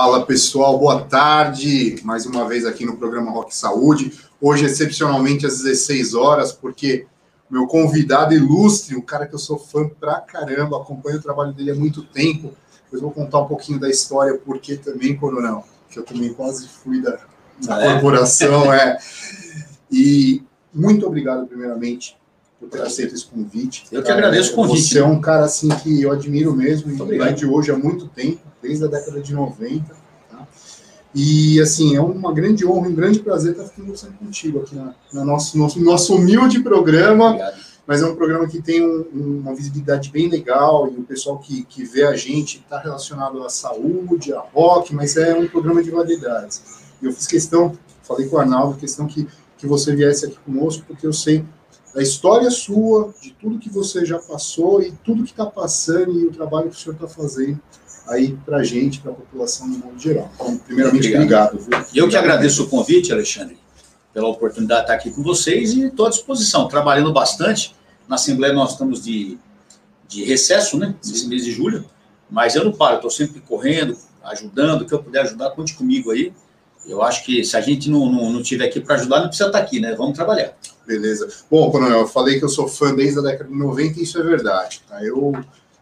Fala pessoal, boa tarde. Mais uma vez aqui no programa Rock Saúde. Hoje, excepcionalmente, às 16 horas, porque meu convidado ilustre, um cara que eu sou fã pra caramba, acompanho o trabalho dele há muito tempo. Eu vou contar um pouquinho da história, porque também, Coronel, que eu também quase fui da, da ah, corporação, é. é. E muito obrigado, primeiramente, por ter aceito esse convite. Eu que agradeço o convite. Você é um cara assim que eu admiro mesmo, e de hoje há muito tempo, desde a década de 90. Tá? E assim, é uma grande honra, um grande prazer estar conversando contigo aqui na, na nosso, nosso, nosso humilde programa. Obrigado. Mas é um programa que tem um, uma visibilidade bem legal e o pessoal que, que vê a gente está relacionado à saúde, a rock, mas é um programa de validades. E eu fiz questão, falei com o Arnaldo, questão que, que você viesse aqui conosco, porque eu sei da história sua, de tudo que você já passou e tudo que está passando e o trabalho que o senhor está fazendo aí para a gente, para a população no mundo geral. Então, primeiramente, obrigado. obrigado Eu que agradeço o convite, Alexandre, pela oportunidade de estar aqui com vocês e estou à disposição, trabalhando bastante. Na Assembleia nós estamos de, de recesso, né, nesse mês de julho, mas eu não paro, estou sempre correndo, ajudando, o que eu puder ajudar, conte comigo aí. Eu acho que se a gente não, não, não tiver aqui para ajudar, não precisa estar aqui, né? Vamos trabalhar. Beleza. Bom, Coronel, eu falei que eu sou fã desde a década de 90 e isso é verdade. Tá? Eu,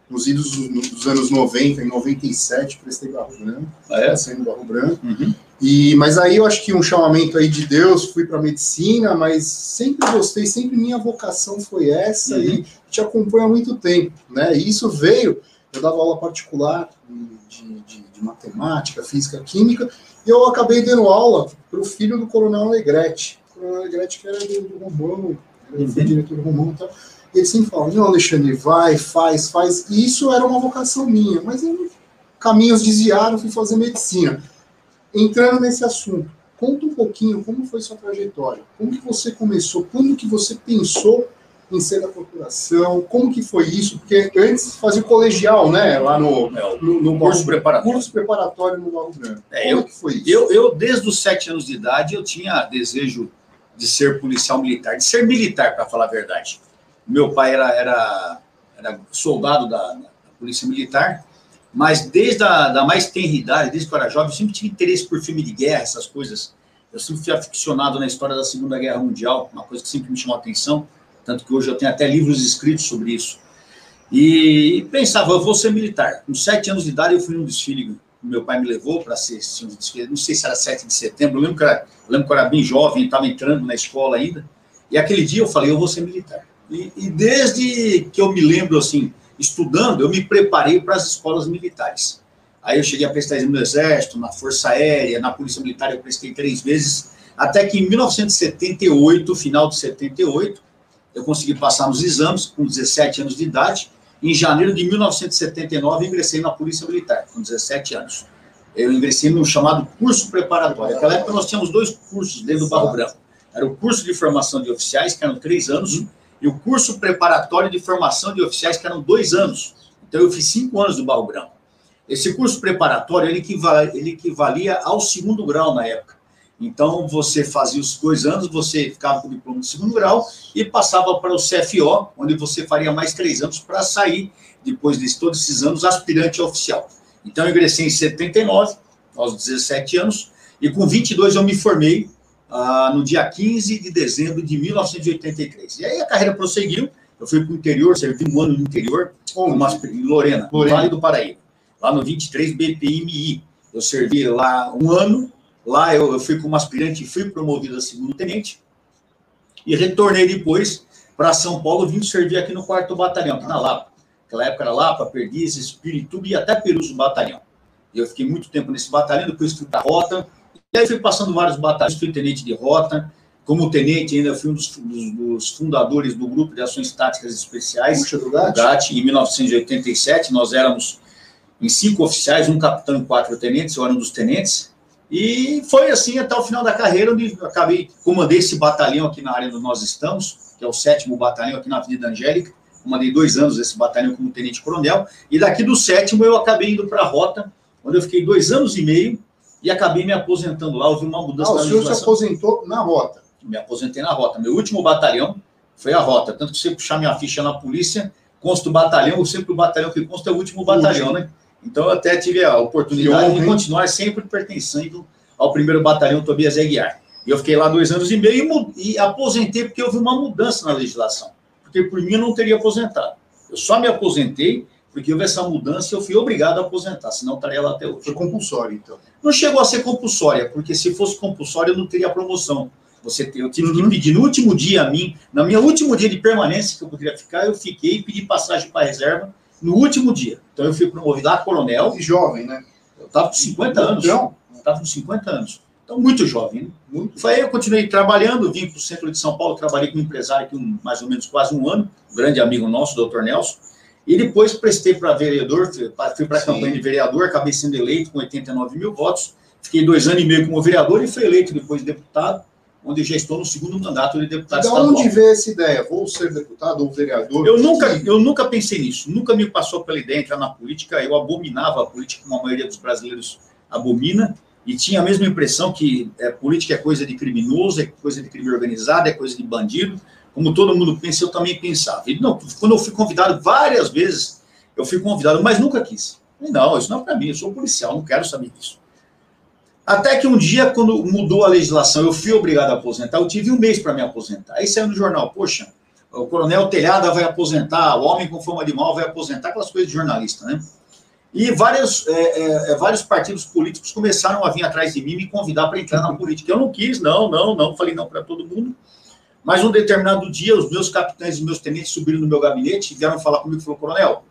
nos idos dos anos 90, em 97, prestei Barro Branco, ah, é? sendo Barro Branco. Uhum. E, mas aí eu acho que um chamamento aí de Deus, fui para medicina, mas sempre gostei, sempre minha vocação foi essa uhum. e te acompanho há muito tempo, né? E isso veio, eu dava aula particular de, de, de matemática, física, química, e eu acabei dando aula para o filho do Coronel Alegrete a Gretchen, que era do, do Romão, uhum. foi diretor do Romão e tal. E ele sempre fala, não, Alexandre, vai, faz, faz. E isso era uma vocação minha, mas eu, caminhos desviaram, fui fazer medicina. Entrando nesse assunto, conta um pouquinho como foi sua trajetória, como que você começou, quando que você pensou em ser da corporação, como que foi isso? Porque antes fazia colegial, né? Lá no, é, no, no curso preparatório. Curso preparatório no Barro Branco. É, como eu, que foi isso? Eu, eu, desde os sete anos de idade, eu tinha desejo de ser policial militar, de ser militar, para falar a verdade. Meu pai era, era, era soldado da, da, Polícia Militar, mas desde a da mais tenra idade, desde que eu era jovem, eu sempre tive interesse por filme de guerra, essas coisas. Eu sempre fui aficionado na história da Segunda Guerra Mundial, uma coisa que sempre me chamou a atenção, tanto que hoje eu tenho até livros escritos sobre isso. E pensava, eu vou ser militar. Com sete anos de idade, eu fui num desfile meu pai me levou para ser, não sei se era 7 de setembro, eu lembro que, era, eu lembro que eu era bem jovem, estava entrando na escola ainda, e aquele dia eu falei, eu vou ser militar. E, e desde que eu me lembro, assim, estudando, eu me preparei para as escolas militares. Aí eu cheguei a prestar exame no Exército, na Força Aérea, na Polícia Militar eu prestei três vezes, até que em 1978, final de 78, eu consegui passar nos exames com 17 anos de idade, em janeiro de 1979, ingressei na Polícia Militar, com 17 anos. Eu ingressei no chamado curso preparatório. Naquela época, nós tínhamos dois cursos dentro do Barro Branco. Era o curso de formação de oficiais, que eram três anos, e o curso preparatório de formação de oficiais, que eram dois anos. Então, eu fiz cinco anos do Branco. Esse curso preparatório, ele equivalia, equivalia ao segundo grau na época. Então, você fazia os dois anos, você ficava com o diploma de segundo grau e passava para o CFO, onde você faria mais três anos para sair, depois de todos esses anos, aspirante oficial. Então, eu ingressei em 79, aos 17 anos, e com 22 eu me formei ah, no dia 15 de dezembro de 1983. E aí a carreira prosseguiu, eu fui para o interior, servi um ano no interior, em Lorena, no Vale do Paraíba, lá no 23 BPMI. Eu servi lá um ano, Lá eu, eu fui como aspirante e fui promovido a segundo tenente. E retornei depois para São Paulo, vim servir aqui no quarto batalhão, aqui na Lapa. Naquela época era Lapa, Perdizes, Pirituba e até Perus batalhão. E eu fiquei muito tempo nesse batalhão, depois fui para a rota. E aí fui passando vários batalhões, fui tenente de rota. Como tenente, ainda fui um dos, dos, dos fundadores do Grupo de Ações Táticas Especiais, Puxa do GAT. GAT, em 1987. Nós éramos em cinco oficiais, um capitão e quatro tenentes, eu era um dos tenentes. E foi assim até o final da carreira, onde acabei, comandei esse batalhão aqui na área onde nós estamos, que é o sétimo batalhão aqui na Avenida Angélica. Comandei dois anos esse batalhão como tenente-coronel. E daqui do sétimo eu acabei indo para a rota, onde eu fiquei dois anos e meio e acabei me aposentando lá. Houve uma mudança ah, na o senhor se aposentou na rota? Me aposentei na rota. Meu último batalhão foi a rota. Tanto que se você puxar minha ficha na polícia, consta o batalhão, sempre o batalhão que consta é o último batalhão, né? Então, eu até tive a oportunidade de continuar sempre pertencendo ao primeiro batalhão Tobias Aguiar. E eu fiquei lá dois anos e meio e, e aposentei porque houve uma mudança na legislação. Porque por mim eu não teria aposentado. Eu só me aposentei porque houve essa mudança e eu fui obrigado a aposentar, senão estaria lá até hoje. Foi compulsório, então? Não chegou a ser compulsória, porque se fosse compulsória eu não teria promoção. Você, eu tive uhum. que pedir no último dia a mim, na minha último dia de permanência que eu poderia ficar, eu fiquei e pedi passagem para reserva no último dia. Então eu fui promovido a coronel. E jovem, né? Eu estava com 50 anos. Então? Estava com 50 anos. Então, muito jovem. Né? Muito. Foi aí eu continuei trabalhando, vim para o centro de São Paulo, trabalhei com um empresário aqui um, mais ou menos quase um ano, um grande amigo nosso, doutor Nelson. E depois prestei para vereador, fui para a campanha de vereador, acabei sendo eleito com 89 mil votos. Fiquei dois anos e meio como vereador e fui eleito depois deputado, onde já estou no segundo mandato de deputado de estadual. onde veio essa ideia? Vou ser deputado ou vereador? Eu nunca, eu nunca pensei nisso. Nunca me passou pela ideia de entrar na política. Eu abominava a política, como a maioria dos brasileiros abomina e tinha a mesma impressão que é, política é coisa de criminoso, é coisa de crime organizado, é coisa de bandido. Como todo mundo pensa, eu também pensava. Não, quando eu fui convidado várias vezes, eu fui convidado, mas nunca quis. Não, isso não é para mim, eu sou policial, não quero saber disso. Até que um dia, quando mudou a legislação, eu fui obrigado a aposentar, eu tive um mês para me aposentar. Aí saiu no jornal, poxa, o coronel Telhada vai aposentar, o homem com fama de mal vai aposentar, aquelas coisas de jornalista, né? E vários, é, é, é, vários partidos políticos começaram a vir atrás de mim me convidar para entrar na política. Eu não quis, não, não, não, falei não para todo mundo. Mas um determinado dia, os meus capitães e meus tenentes subiram no meu gabinete e vieram falar comigo e falaram, coronel,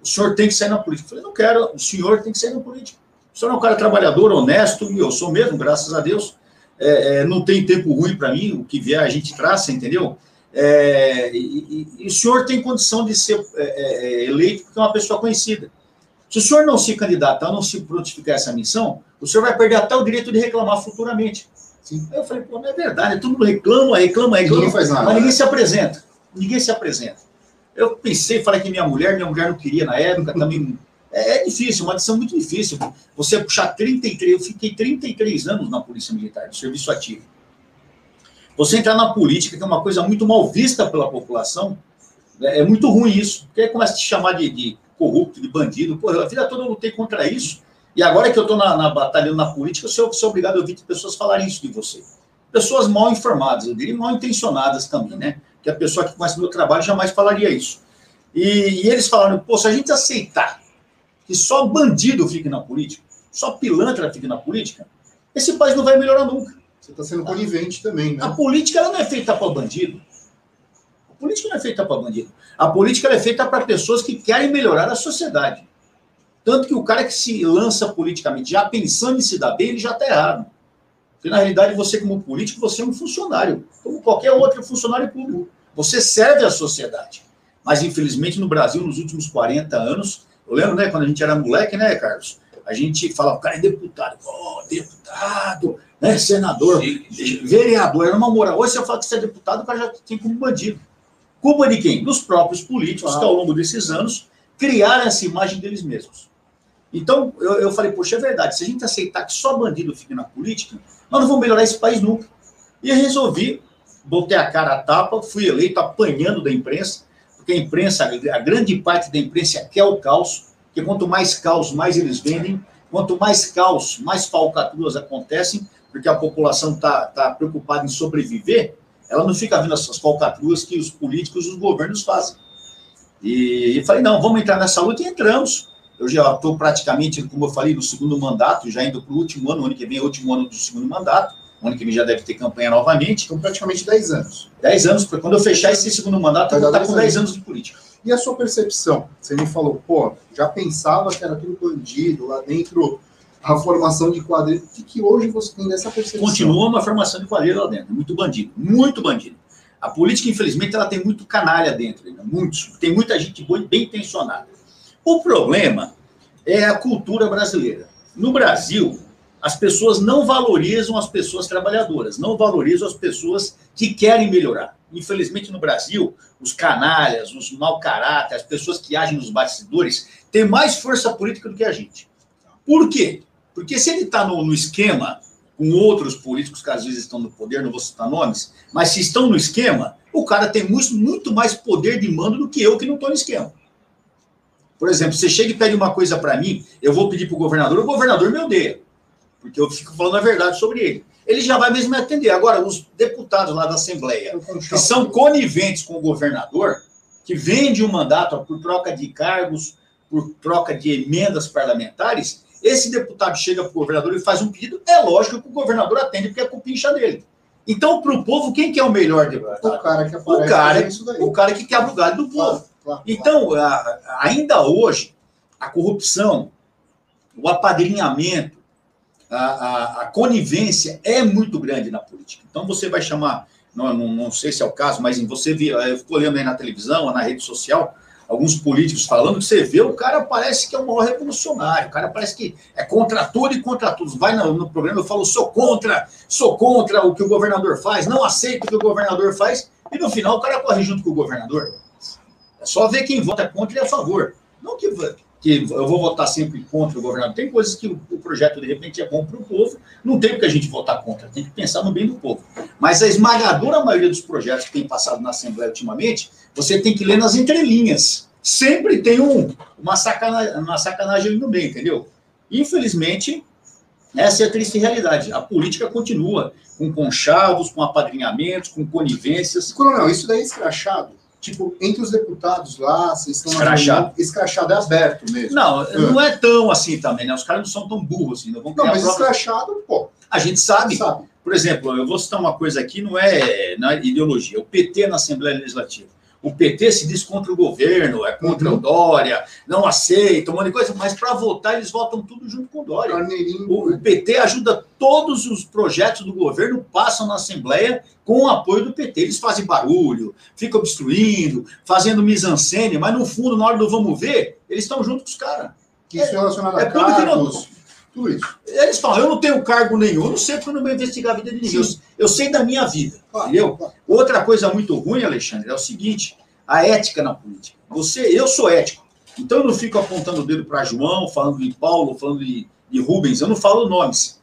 o senhor tem que sair na política. Eu falei, não quero, o senhor tem que sair na política. O senhor é um cara trabalhador, honesto, e eu sou mesmo, graças a Deus. É, é, não tem tempo ruim para mim, o que vier a gente traça, entendeu? É, e, e, e, o senhor tem condição de ser é, eleito porque é uma pessoa conhecida. Se o senhor não se candidatar, não se prontificar essa missão, o senhor vai perder até o direito de reclamar futuramente. Sim. Aí eu falei, pô, não é verdade, todo mundo reclama, reclama, reclama, ninguém faz nada, mas ninguém se apresenta. Ninguém se apresenta. Eu pensei, falei que minha mulher, minha mulher não queria na época, também. É, é difícil, uma decisão muito difícil. Você puxar 33, eu fiquei 33 anos na Polícia Militar, no serviço ativo. Você entrar na política, que é uma coisa muito mal vista pela população, é, é muito ruim isso. Porque aí começa a te chamar de, de corrupto, de bandido. Pô, a vida toda eu lutei contra isso. E agora que eu estou na, na batalha, na política, eu sou, sou obrigado a ouvir pessoas falarem isso de você. Pessoas mal informadas, eu diria mal intencionadas também, né? Que a pessoa que conhece meu trabalho jamais falaria isso. E, e eles falaram, pô, se a gente aceitar que só bandido fique na política, só pilantra fique na política, esse país não vai melhorar nunca. Você está sendo conivente também, né? A política ela não é feita para bandido política não é feita para bandido. A política é feita para pessoas que querem melhorar a sociedade. Tanto que o cara que se lança politicamente já pensando em se dar bem, ele já está errado. Porque, na realidade, você, como político, você é um funcionário, como qualquer outro funcionário público. Você serve à sociedade. Mas, infelizmente, no Brasil, nos últimos 40 anos, eu lembro, né, quando a gente era moleque, né, Carlos? A gente falava, o cara é deputado. Oh, deputado, né, senador, sim. vereador, era uma moral. Hoje você fala que você é deputado, o cara já tem como bandido. Culpa de quem? Dos próprios políticos ah. que, ao longo desses anos, criaram essa imagem deles mesmos. Então, eu, eu falei, poxa, é verdade, se a gente aceitar que só bandido fique na política, nós não vamos melhorar esse país nunca. E resolvi, botei a cara a tapa, fui eleito apanhando da imprensa, porque a imprensa, a grande parte da imprensa quer o caos, porque quanto mais caos, mais eles vendem, quanto mais caos, mais falcatruas acontecem, porque a população está tá preocupada em sobreviver, ela não fica vendo essas falcatruas que os políticos os governos fazem. E, e falei, não, vamos entrar nessa luta e entramos. Eu já estou praticamente, como eu falei, no segundo mandato, já indo para o último ano, o ano que vem é o último ano do segundo mandato. O ano que vem já deve ter campanha novamente. Então, praticamente 10 anos. 10 anos, porque quando eu fechar esse segundo mandato, eu vou estar com 10 anos de política. E a sua percepção? Você me falou, pô, já pensava que era tudo bandido, lá dentro a formação de quadrilha. O que hoje você tem dessa percepção? Continua uma formação de quadrilha lá dentro, muito bandido, muito bandido. A política, infelizmente, ela tem muito canalha dentro, ainda, muitos, tem muita gente boa, bem intencionada. O problema é a cultura brasileira. No Brasil, as pessoas não valorizam as pessoas trabalhadoras, não valorizam as pessoas que querem melhorar. Infelizmente, no Brasil, os canalhas, os mau caráter, as pessoas que agem nos bastidores, têm mais força política do que a gente. Por quê? Porque se ele está no, no, esquema com outros políticos que às vezes estão no poder, não vou citar nomes, mas se estão no esquema, o cara tem muito, muito mais poder de mando do que eu que não estou no esquema. Por exemplo, você chega e pede uma coisa para mim, eu vou pedir para o governador, o governador me odeia, porque eu fico falando a verdade sobre ele. Ele já vai mesmo me atender. Agora, os deputados lá da Assembleia, que são coniventes com o governador, que vende o um mandato por troca de cargos, por troca de emendas parlamentares, esse deputado chega para o governador e faz um pedido, é lógico que o governador atende, porque é cupincha dele. Então, para o povo, quem que é o melhor deputado? O cara que aparece o cara, daí. O cara que quebra o galho do povo. Então, claro. ainda hoje, a corrupção, o apadrinhamento, a, a, a, conivência é muito grande na política. Então, você vai chamar, não, não, não sei se é o caso, mas você viu, eu fico olhando aí na televisão, na rede social, alguns políticos falando que você vê, o cara parece que é o maior revolucionário, o cara parece que é contra tudo e contra tudo. Vai no, no programa, eu falo, sou contra, sou contra o que o governador faz, não aceito o que o governador faz, e no final o cara corre junto com o governador. É só ver quem vota contra e a favor. Não que, que eu vou votar sempre contra o governador. Tem coisas que o, o projeto, de repente, é bom para o povo, não tem porque a gente votar contra, tem que pensar no bem do povo. Mas a esmagadora maioria dos projetos que tem passado na Assembleia ultimamente você tem que ler nas entrelinhas. Sempre tem um, uma, sacanagem, uma sacanagem no meio, entendeu? Infelizmente, essa é a triste realidade. A política continua com conchavos, com apadrinhamentos, com conivências. Coronel, isso daí é escrachado? Tipo, entre os deputados lá, vocês estão... Escrachado. escrachado é aberto mesmo. Não, é. não é tão assim também, né? Os caras não são tão burros assim. Não, vão não mas própria... escrachado, pô. A gente sabe. sabe. Por exemplo, eu vou citar uma coisa aqui, não é, não é ideologia. O PT na Assembleia Legislativa o PT se diz contra o governo, é contra uhum. o Dória, não aceita, um monte de coisa, mas para votar eles votam tudo junto com o Dória. O, o, PT ajuda todos os projetos do governo, passam na Assembleia com o apoio do PT. Eles fazem barulho, ficam obstruindo, fazendo mise-en-scène, mas no fundo, na hora do vamos ver, eles estão junto com os caras. Isso é, relacionado a é cargos, tudo isso. Eles falam, eu não tenho cargo nenhum, eu não sei porque eu não vou investigar a vida de ninguém. Eu, eu, sei da minha vida, claro, entendeu? Claro. Outra coisa muito ruim, Alexandre, é o seguinte, a ética na política. Você, eu sou ético, então eu não fico apontando o dedo para João, falando de Paulo, falando de, de Rubens, eu não falo nomes.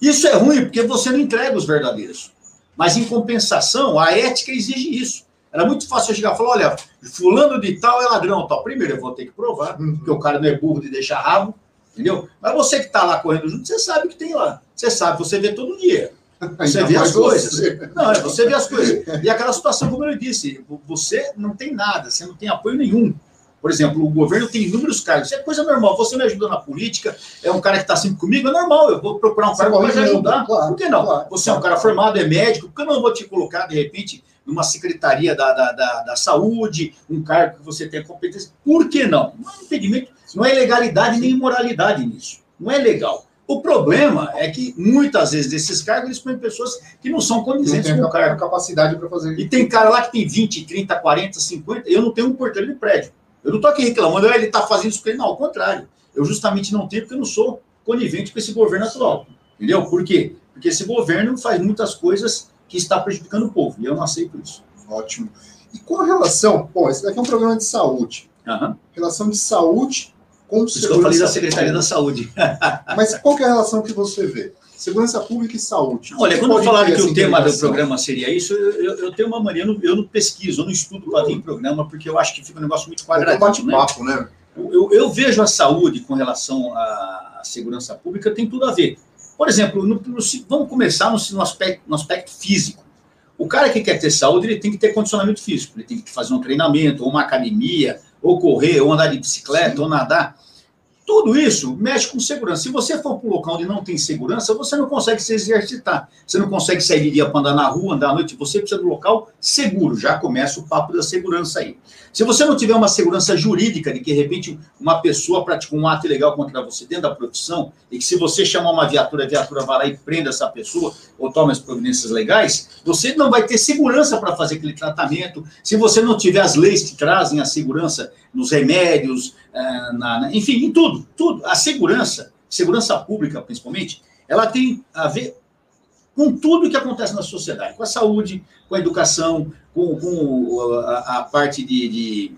Isso é ruim, porque você não entrega os verdadeiros. Mas, em compensação, a ética exige isso. Era muito fácil eu chegar e falar, olha, fulano de tal é ladrão, tal. Primeiro eu vou ter que provar, uhum. porque o cara não é burro de deixar rabo. Entendeu? Mas você que está lá correndo junto, você sabe o que tem lá. Você sabe, você vê todo dia. Você vê as coisas. Você. Não, é, você vê as coisas. E aquela situação, como eu disse, você não tem nada, você não tem apoio nenhum. Por exemplo, o governo tem inúmeros cargos. Isso é coisa normal. Você me ajuda na política, é um cara que está sempre comigo, é normal. Eu vou procurar um cargo para te ajudar. Claro, por que não? Claro, você claro, é um cara formado, é médico, por que eu não vou te colocar, de repente, numa secretaria da, da, da, da saúde, um cargo que você tem competência? Por que não? Não é impedimento não é legalidade nem imoralidade nisso. Não é legal. O problema é que muitas vezes desses cargos eles põem pessoas que não são condizentes com o cargo. capacidade para fazer. E tem cara lá que tem 20, 30, 40, 50. Eu não tenho um porteiro de prédio. Eu não estou aqui reclamando, ele está fazendo isso com ele. Não, ao contrário. Eu justamente não tenho porque eu não sou conivente com esse governo atual. Entendeu? Por quê? Porque esse governo faz muitas coisas que está prejudicando o povo. E eu não aceito isso. Ótimo. E com relação, bom, esse daqui é um programa de saúde. Uhum. Relação de saúde com Isso eu falei da Secretaria da Saúde. Mas qual é a relação que você vê? Segurança pública e saúde. Olha, quando falaram que o tema do programa seria isso, eu, eu tenho uma mania, eu não, eu não pesquiso, eu não estudo para em programa, porque eu acho que fica um negócio muito quadrado. É um bate-papo, né? né? Eu, eu, vejo a saúde com relação à segurança pública, tem tudo a ver. Por exemplo, no, no, vamos começar no, no, aspecto, no aspecto físico. O cara que quer ter saúde, ele tem que ter condicionamento físico, ele tem que fazer um treinamento, ou uma academia, ou correr, ou andar de bicicleta, Sim. ou nadar. Tudo isso mexe com segurança. Se você for para um local onde não tem segurança, você não consegue se exercitar. Você não consegue sair de dia para andar na rua, andar à noite. Você precisa de um local seguro. Já começa o papo da segurança aí. Se você não tiver uma segurança jurídica de que, de repente, uma pessoa praticou um ato ilegal contra você dentro da profissão, e que se você chamar uma viatura, a viatura vai lá e prenda essa pessoa, ou toma as providências legais, você não vai ter segurança para fazer aquele tratamento. Se você não tiver as leis que trazem a segurança nos remédios, eh, na, enfim, em tudo, tudo. A segurança, segurança pública principalmente, ela tem a ver com tudo que acontece na sociedade, com a saúde, com a educação, com, com a, a, parte de, de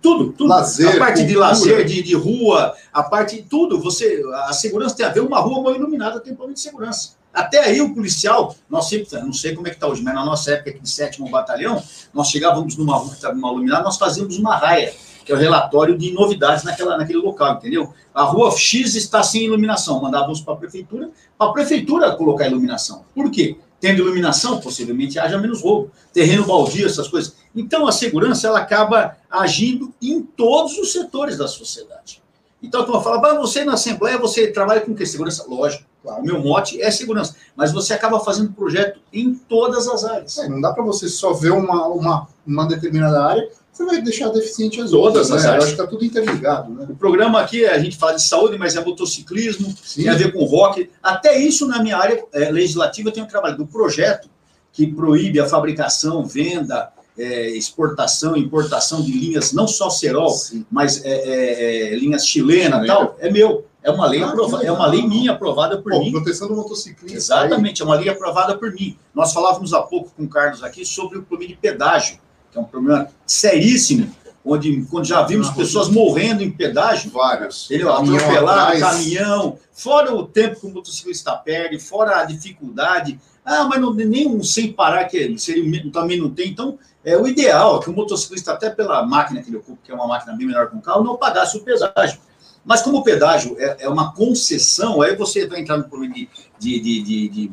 tudo, tudo. Lazer, a parte cultura. de lazer, de, de rua, a parte tudo. Você, a segurança tem a ver uma rua mal iluminada, tem problema de segurança. Até aí o policial, nós sempre, não sei como é que está hoje, mas na nossa época aqui de sétimo batalhão, nós chegávamos numa rua que estava mal iluminada, nós fazíamos uma raia que é o relatório de novidades naquela, naquele local, entendeu? A rua X está sem iluminação, mandávamos para a prefeitura, para a prefeitura colocar iluminação. Por quê? Tendo iluminação, possivelmente haja menos roubo, terreno baldio, essas coisas. Então, a segurança ela acaba agindo em todos os setores da sociedade. Então, a turma fala, você na Assembleia, você trabalha com o quê? Segurança? Lógico. Claro. O meu mote é segurança. Mas você acaba fazendo projeto em todas as áreas. É, não dá para você só ver uma, uma, uma determinada área, você vai deixar deficiente as todas outras. As né? áreas. Eu acho que está tudo interligado. Né? O programa aqui, a gente fala de saúde, mas é motociclismo, Sim. tem a ver com rock. Até isso, na minha área é, legislativa, eu tenho trabalho do projeto que proíbe a fabricação, venda, é, exportação, importação de linhas, não só cerol, Sim. mas é, é, é linhas chilenas e tal, é meu. É uma lei ah, aprovada, é uma lei minha aprovada por Pô, mim. Proteção do motociclista. Exatamente, aí. é uma lei aprovada por mim. Nós falávamos há pouco com o Carlos aqui sobre o problema de pedágio, que é um problema seríssimo, onde quando já vimos pessoas morrendo em pedágio. Vários. Ele atropelado, caminhão, fora o tempo que o motociclista perde, fora a dificuldade. Ah, mas não, nem um sem parar que seria, também não tem. Então, é, o ideal é que o motociclista, até pela máquina que ele ocupa, que é uma máquina bem menor que um carro, não pagasse o pedágio. Mas como o pedágio é, é uma concessão, aí você vai entrar no problema de, de, de, de,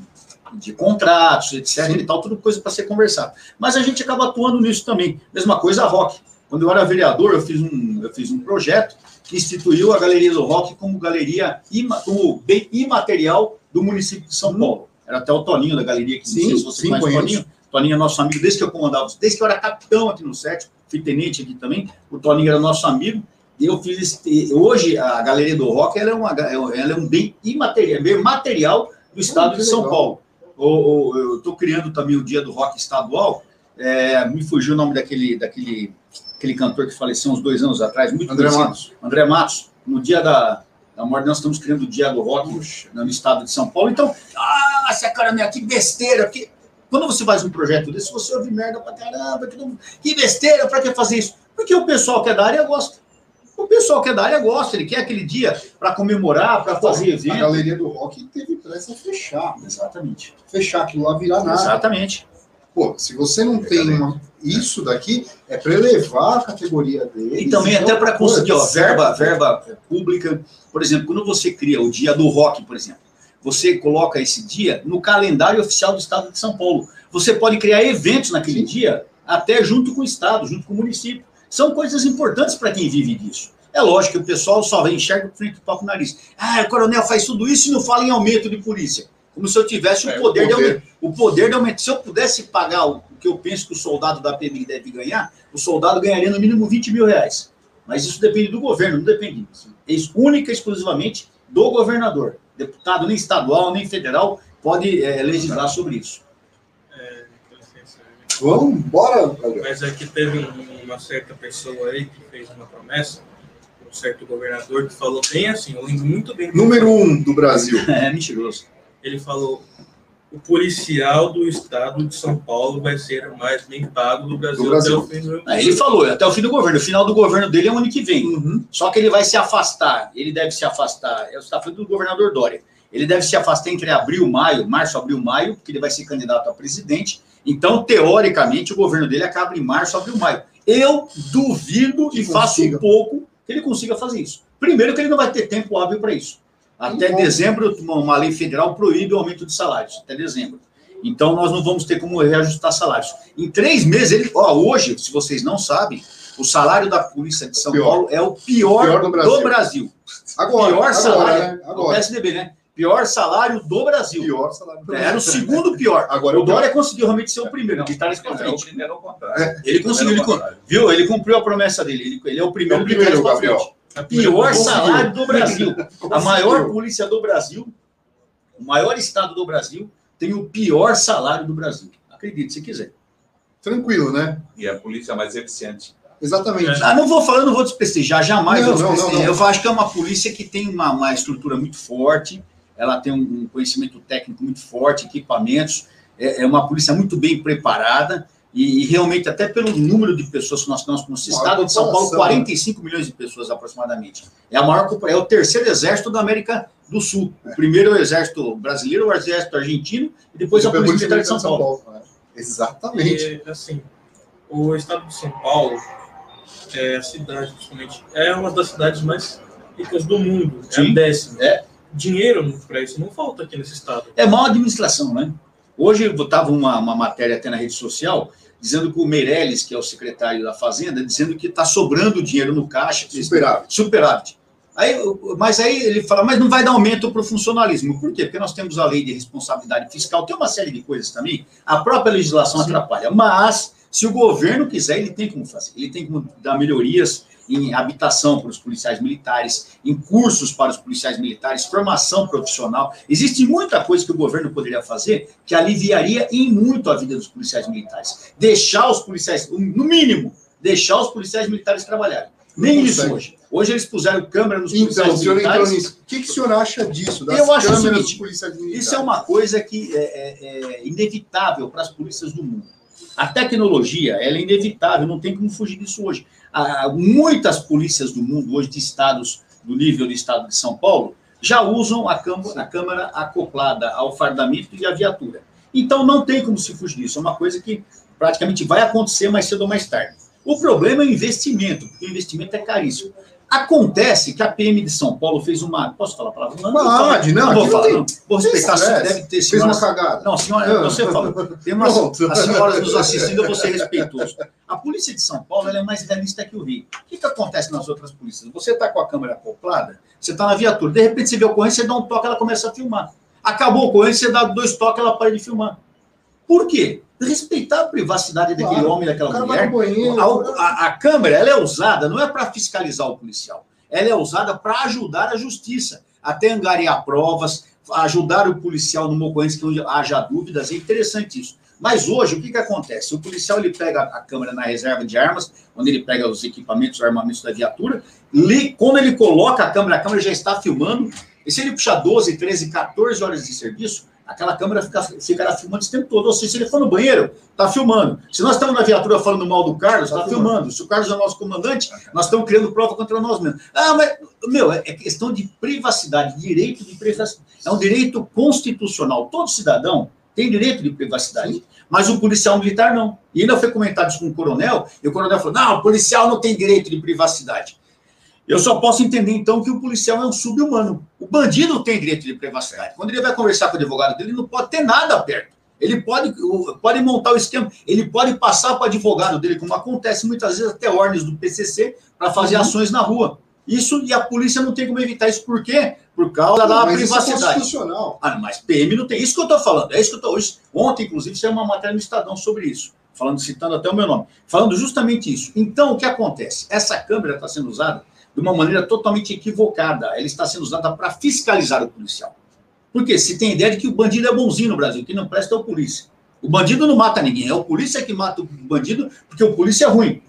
de, contratos, etc. Sim. e tal, tudo coisa para ser conversado. Mas a gente acaba atuando nisso também. Mesma coisa a Rock. Quando eu era vereador, eu fiz um, eu fiz um projeto que instituiu a Galeria do Rock como galeria, como bem imaterial do município de São hum. Paulo. Era até o Toninho da galeria, que sim, não sei se você sim, conhece o Toninho. Toninho é nosso amigo desde que eu comandava, desde que eu era capitão aqui no SET, fui tenente aqui também, o Toninho era nosso amigo, e eu fiz, hoje a Galeria do Rock, ela é, uma, ela é um bem imaterial, bem material do estado de São Paulo. Eu estou criando também o Dia do Rock Estadual, é, me fugiu o nome daquele, daquele aquele cantor que faleceu uns dois anos atrás, muito André conhecido. Matos. André Matos. No dia da, da morte, nós estamos criando o Dia do Rock Puxa. no estado de São Paulo. Então, ah, essa cara minha, que besteira, que quando você faz um projeto desse, você ouve merda pra caramba, que, não... que besteira, pra que fazer isso? Porque o pessoal que é da área gosta. O pessoal que é da área gosta, ele quer aquele dia para comemorar, para fazer evento. A galeria do rock teve pressa fechar. Exatamente. Fechar aquilo lá virar nada. Exatamente. Pô, se você não tem uma, isso daqui, é para elevar a categoria dele. E também até para conseguir, ó, verba, verba pública. Por exemplo, quando você cria o dia do rock, por exemplo, você coloca esse dia no calendário oficial do Estado de São Paulo. Você pode criar eventos naquele Sim. dia, até junto com o Estado, junto com o município. São coisas importantes para quem vive disso. É lógico que o pessoal só vem enxerga frente do palco nariz. Ah, o coronel faz tudo isso e não fala em aumento de polícia. Como se eu tivesse é, o, poder o, poder. De, o poder de aumento. Se eu pudesse pagar o, o que eu penso que o soldado da PMI deve ganhar, o soldado ganharia no mínimo 20 mil reais. Mas isso depende do governo, não depende. É única e exclusivamente do governador deputado nem estadual, nem federal pode é, legislar sobre isso. É, Vamos, bora. Mas aqui teve uma certa pessoa aí que fez uma promessa, um certo governador que falou bem assim, eu lembro muito bem. Número um do Brasil. é mentiroso. Ele falou: o policial do estado de São Paulo vai ser o mais bem pago do Brasil, do Brasil. até o fim do Ele falou, até o fim do governo. O final do governo dele é o ano que vem. Uhum. Só que ele vai se afastar. Ele deve se afastar. Eu estava falando do governador Dória. Ele deve se afastar entre abril e maio, março, abril, maio, porque ele vai ser candidato a presidente. Então, teoricamente, o governo dele acaba em março, abril, maio. Eu duvido que e faço um pouco que ele consiga fazer isso. Primeiro, que ele não vai ter tempo hábil para isso. Até dezembro, uma lei federal proíbe o aumento de salários, até dezembro. Então, nós não vamos ter como reajustar salários. Em três meses, ele, ó, hoje, se vocês não sabem, o salário da Polícia de São pior. Paulo é o pior, pior do, Brasil. do, Brasil. Agora, pior agora, salário né? agora. do PSDB, né? Pior salário do Brasil. Pior salário do Brasil. Era o segundo pior. Agora, o Dória conseguiu realmente ser o primeiro, que está nesse frente. É. Ele conseguiu, ele, viu? Ele cumpriu a promessa dele. Ele, ele é o primeiro, é o primeiro Gabriel. Frente. A pior salário do Brasil. A maior polícia do Brasil, o maior estado do Brasil, tem o pior salário do Brasil. Acredite se quiser. Tranquilo, né? E a polícia mais eficiente. Exatamente. Ah, não vou falar, não vou desprestigiar, jamais não, vou desprestigiar. Não, não, Eu acho que é uma polícia que tem uma, uma estrutura muito forte, ela tem um conhecimento técnico muito forte, equipamentos, é, é uma polícia muito bem preparada e, e, realmente, até pelo número de pessoas que nós temos no estado de São Paulo, 45 milhões de pessoas aproximadamente. É, a maior, é o terceiro exército da América do Sul. O primeiro é o exército brasileiro, o exército argentino, e depois, e a Polícia Militar de São, Paulo. Paulo. Exatamente. E, assim, o estado de São Paulo, é, a cidade, principalmente, é uma das cidades mais ricas do mundo. Sim. É a décima. É. Dinheiro para isso não falta aqui nesse estado. É mal administração, né? Hoje eu estava uma, uma matéria até na rede social dizendo que o Meirelles, que é o secretário da Fazenda, dizendo que está sobrando dinheiro no caixa. Superávit. Superávit. Aí, mas aí ele fala, mas não vai dar aumento para o funcionalismo. Por quê? Porque nós temos a lei de responsabilidade fiscal, tem uma série de coisas também. A própria legislação Sim. atrapalha. Mas, se o governo quiser, ele tem como fazer. Ele tem como dar melhorias em habitação para os policiais militares, em cursos para os policiais militares, formação profissional. Existe muita coisa que o governo poderia fazer que aliviaria em muito a vida dos policiais militares. Deixar os policiais, no mínimo, deixar os policiais militares trabalharem. Nem isso hoje. Hoje eles puseram câmera nos então, policiais militares. Então, o que, que o senhor acha disso? Eu acho o seguinte, isso é uma coisa que é, é, é inevitável para as polícias do mundo. A tecnologia ela é inevitável, não tem como fugir disso hoje. Há muitas polícias do mundo hoje, de estados do nível do estado de São Paulo, já usam a câmara, a câmara acoplada ao fardamento e à viatura. Então não tem como se fugir disso. É uma coisa que praticamente vai acontecer mais cedo ou mais tarde. O problema é o investimento, porque o investimento é caríssimo. Acontece que a PM de São Paulo fez uma. Posso falar a palavra? Não, Pode, não, não, vou falar. Não. Vou respeitar, se deve ter senhoras. Fez uma cagada. Não, senhora, você fala. Tem umas, as senhoras nos assistindo, eu vou ser respeitoso. A polícia de São Paulo é mais realista que o Rio. O que, que acontece nas outras polícias? Você está com a câmera acoplada, você está na viatura, de repente você vê a ocorrência, você dá um toque, ela começa a filmar. Acabou a ocorrência, você dá dois toques, ela para de filmar. Por quê? Respeitar a privacidade daquele claro, homem, daquela mulher. A, a, a, câmera ela é usada não é para fiscalizar o policial, ela é usada para ajudar a justiça, até angariar provas, ajudar o policial numa ocorrência que haja dúvidas. É interessante isso. Mas hoje, o que, que acontece? O policial ele pega a câmera na reserva de armas, onde ele pega os equipamentos, os armamentos da viatura, li, quando ele coloca a câmera, a câmera já está filmando, e se ele puxar 12, 13, 14 horas de serviço, aquela câmera fica, ficará filmando esse tempo todo. Ou seja, se ele for no banheiro, está filmando. Se nós estamos na viatura falando mal do Carlos, está tá filmando. filmando. Se o Carlos é nosso comandante, nós estamos criando prova contra nós mesmos. Ah, mas, meu, é questão de privacidade, direito de privacidade. É um direito constitucional. Todo cidadão tem direito de privacidade. Mas o policial militar não. E ainda foi comentado isso com o coronel, e o coronel falou: não, o policial não tem direito de privacidade. Eu só posso entender, então, que o policial é um sub-humano. O bandido tem direito de privacidade. Quando ele vai conversar com o advogado dele, ele não pode ter nada perto. Ele pode, pode montar o esquema, ele pode passar para o advogado dele, como acontece muitas vezes até ordens do PCC, para fazer uhum. ações na rua. Isso, e a polícia não tem como evitar isso. Por quê? Por causa da mas privacidade. Isso é constitucional. Ah, mas PM não tem. Isso que eu estou falando. É isso que eu estou hoje. Ontem, inclusive, saiu uma matéria no Estadão sobre isso. Falando, citando até o meu nome. Falando justamente isso. Então, o que acontece? Essa câmera está sendo usada de uma maneira totalmente equivocada. Ela está sendo usada para fiscalizar o policial. Porque se tem ideia de que o bandido é bonzinho no Brasil, que não presta é o polícia. O bandido não mata ninguém, é o polícia que mata o bandido, porque o polícia é ruim.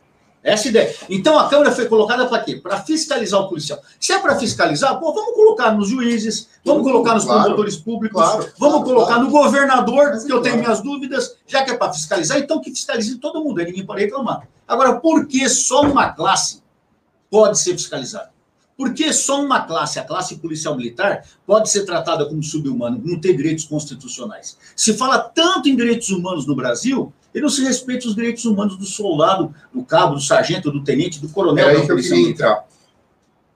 Essa é ideia. Então a Câmara foi colocada para quê? Para fiscalizar o policial. Se é para fiscalizar, pô, vamos colocar nos juízes, vamos colocar nos claro, promotores públicos, claro, vamos claro, colocar no governador, que eu tenho minhas dúvidas, já que é para fiscalizar, então que fiscalize todo mundo, aí ninguém pode reclamar. Agora, por que só uma classe pode ser fiscalizado. Porque só uma classe, a classe policial militar, pode ser tratada como sub-humano, não ter direitos constitucionais. Se fala tanto em direitos humanos no Brasil, e não se respeita os direitos humanos do soldado, do cabo, do sargento, do tenente, do coronel. É aí que eu queria entrar.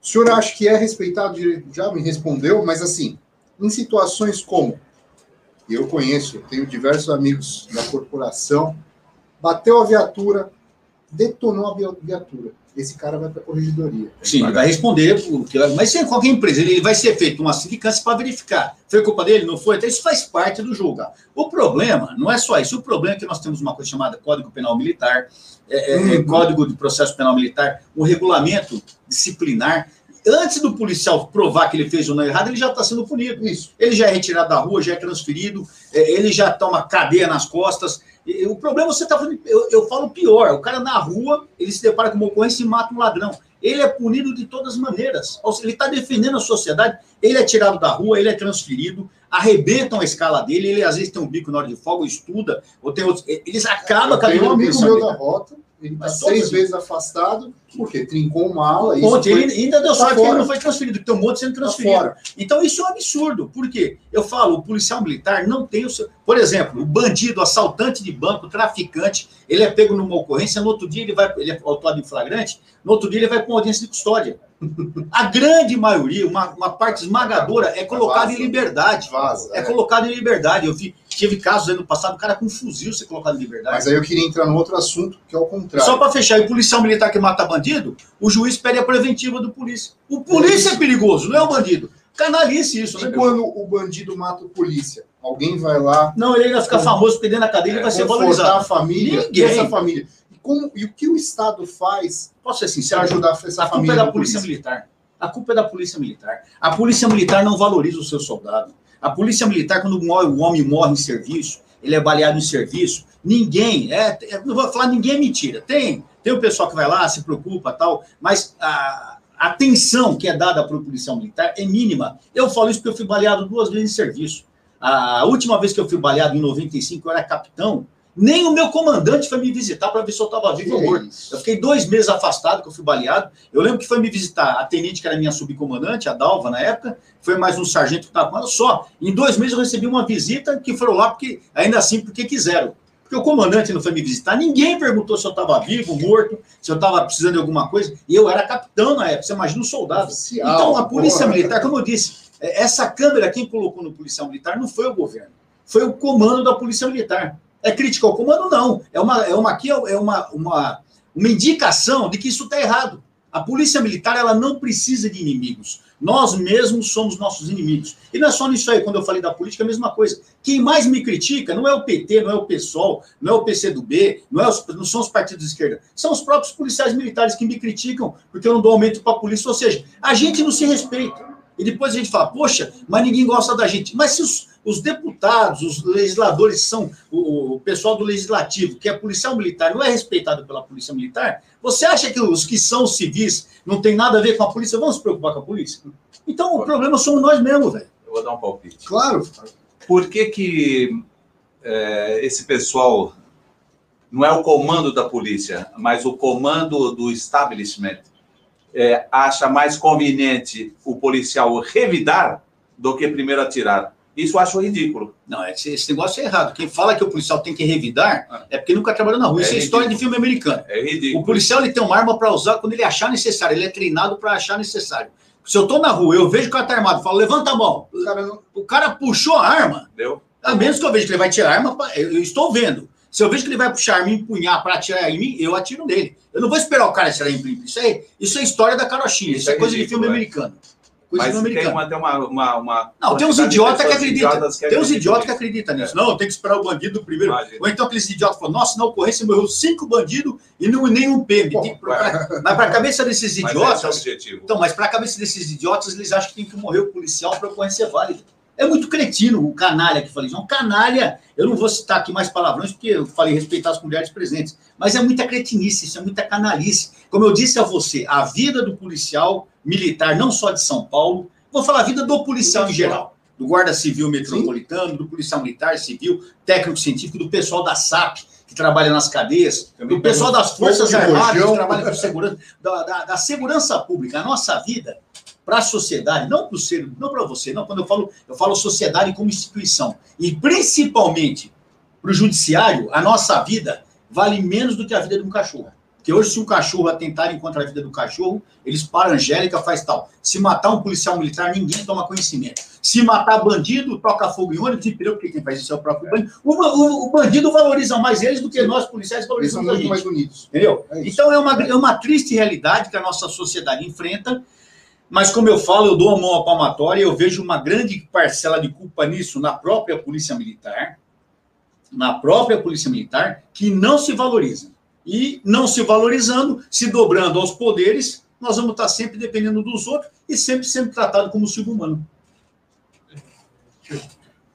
O senhor acha que é respeitado, já me respondeu, mas assim, em situações como, eu conheço, tenho diversos amigos da corporação, bateu a viatura, detonou a viatura esse cara vai para a corregedoria. Sim, ele vai responder, porque, mas se qualquer empresa, ele vai ser feito uma sindicância para verificar. Foi culpa dele? Não foi? Então, isso faz parte do jogo. O problema não é só isso. O problema é que nós temos uma coisa chamada Código Penal Militar, é, é, é uhum. Código de Processo Penal Militar, o regulamento disciplinar. Antes do policial provar que ele fez ou não errado, ele já está sendo punido. Isso. Ele já é retirado da rua, já é transferido, é, ele já toma cadeia nas costas. O problema você está falando, eu, eu, falo pior, o cara na rua, ele se depara com uma ocorrência e mata um ladrão. Ele é punido de todas as maneiras. Ele está defendendo a sociedade, ele é tirado da rua, ele é transferido, arrebentam a escala dele, ele às vezes tem um bico na hora de folga, estuda, ou tem outros, eles acabam com a vida um amigo meu da rota, ele está seis vezes afastado, porque trincou uma ala. Um monte, ele ainda deu tá sorte que ele não foi transferido, tem um monte sendo tá transferido. Tá então isso é um absurdo. Por quê? Eu falo, o policial militar não tem o seu. Por exemplo, o bandido, assaltante de banco, traficante, ele é pego numa ocorrência, no outro dia ele vai, ele é autuado em flagrante, no outro dia ele vai para uma audiência de custódia. A grande maioria, uma, uma parte esmagadora, é colocada em liberdade. Vaza, é, é colocada em liberdade. Eu vi, tive casos no passado, o cara com um fuzil ser colocado em liberdade. Mas aí eu queria entrar no outro assunto, que é o contrário. Só para fechar, o policial militar que mata bandido, o juiz pede a preventiva do polícia. O polícia é, é perigoso, não é o bandido. Canalice isso, né? E quando o bandido mata o polícia? Alguém vai lá. Não, ele vai ficar famoso porque dentro da cadeia ele vai ser valorizado. a família, Ninguém. essa família. E, como, e o que o Estado faz Posso ser sincero, ajudar essa a culpa é da polícia, militar. A culpa é da polícia militar. A polícia militar não valoriza o seu soldado. A polícia militar, quando o homem morre em serviço, ele é baleado em serviço, ninguém, é, é, não vou falar ninguém é mentira. Tem, tem o pessoal que vai lá, se preocupa tal, mas a, a atenção que é dada para o policial militar é mínima. Eu falo isso porque eu fui baleado duas vezes em serviço. A última vez que eu fui baleado, em 95, eu era capitão, nem o meu comandante foi me visitar para ver se eu estava vivo ou morto. Eu fiquei dois meses afastado, que eu fui baleado. Eu lembro que foi me visitar a tenente, que era minha subcomandante, a Dalva, na época. Foi mais um sargento que estava com ela. Só. Em dois meses eu recebi uma visita que foram lá, porque ainda assim, porque quiseram. Porque o comandante não foi me visitar. Ninguém perguntou se eu estava vivo, morto, se eu estava precisando de alguma coisa. E eu era capitão na época. Você imagina um soldado. Oficial, então, a polícia porra. militar, como eu disse, é, essa câmera, quem colocou no policial militar não foi o governo. Foi o comando da polícia militar. É crítica ao comando? Não. É uma, é uma, aqui é uma, uma, uma indicação de que isso está errado. A polícia militar ela não precisa de inimigos. Nós mesmos somos nossos inimigos. E não é só nisso aí, quando eu falei da política, é a mesma coisa. Quem mais me critica não é o PT, não é o PSOL, não é o PCdoB, não, é os, não são os partidos de esquerda. São os próprios policiais militares que me criticam porque eu não dou aumento para a polícia. Ou seja, a gente não se respeita. E depois a gente fala, poxa, mas ninguém gosta da gente. Mas se os, os deputados, os legisladores são o, pessoal do legislativo, que é policial militar, não é respeitado pela polícia militar, você acha que os que são civis não tem nada a ver com a polícia? Vamos se preocupar com a polícia? Então o problema somos nós mesmos, velho. Eu vou dar um palpite. Claro. Por que que é, esse pessoal não é o comando da polícia, mas o comando do establishment é, acha mais conveniente o policial revidar do que primeiro atirar. Isso eu acho ridículo. Não, esse, esse, negócio é errado. Quem fala que o policial tem que revidar ah. é porque nunca trabalhou na rua. É Isso é história de filme americano. É ridículo. O policial ele tem uma arma para usar quando ele achar necessário. Ele é treinado para achar necessário. Se eu estou na rua, eu vejo que o cara está armado, falo, levanta a mão. O cara, o cara puxou a arma. Deu. A menos que eu veja que ele vai tirar a arma, eu estou vendo. Se eu vejo que ele vai puxar me empunhar para atirar em mim, eu atiro nele. Eu não vou esperar o cara atirar em mim. Isso é, isso é história da carochinha, isso, isso é, é coisa ridículo, de filme é. americano. Coisa Mas tem uma, tem uma, uma, uma Não, tem uns idiotas que acreditam. Tem uns idiotas que acreditam nisso. É. Não, tem que esperar o bandido primeiro. Imagina. Ou então aqueles idiotas falam, nossa, na ocorrência morreu cinco bandidos e não, nenhum PM. Pô, pra, mas para a cabeça desses idiotas. Mas é então, mas para a cabeça desses idiotas, eles acham que tem que morrer o policial para a ocorrência válida. É muito cretino o canalha que falei. Um canalha, eu não vou citar aqui mais palavrões, porque eu falei respeitar as mulheres presentes. Mas é muita cretinice, isso é muita canalice. Como eu disse a você, a vida do policial militar, não só de São Paulo, vou falar a vida do policial em geral. Do guarda civil metropolitano, Sim. do policial militar civil, técnico científico, do pessoal da SAP, que trabalha nas cadeias, do pessoal das Forças Armadas, que trabalha com segurança, da, da, da segurança pública. A nossa vida para a sociedade, não para o ser, não para você, não. Quando eu falo, eu falo sociedade como instituição e principalmente para o judiciário, a nossa vida vale menos do que a vida de um cachorro. Porque hoje, se um cachorro atentar contra a vida do cachorro, eles param, Angélica faz tal. Se matar um policial militar, ninguém toma conhecimento. Se matar bandido, toca fogo em ônibus e pneu, porque quem faz isso é o próprio bandido. O, o, o bandido valoriza mais eles do que nós, policiais, valorizamos eles são muito mais bonitos. Entendeu? É então, é uma, é uma triste realidade que a nossa sociedade enfrenta mas, como eu falo, eu dou a mão à palmatória, eu vejo uma grande parcela de culpa nisso na própria Polícia Militar, na própria Polícia Militar, que não se valoriza. E não se valorizando, se dobrando aos poderes, nós vamos estar sempre dependendo dos outros e sempre sendo tratado como subhumano.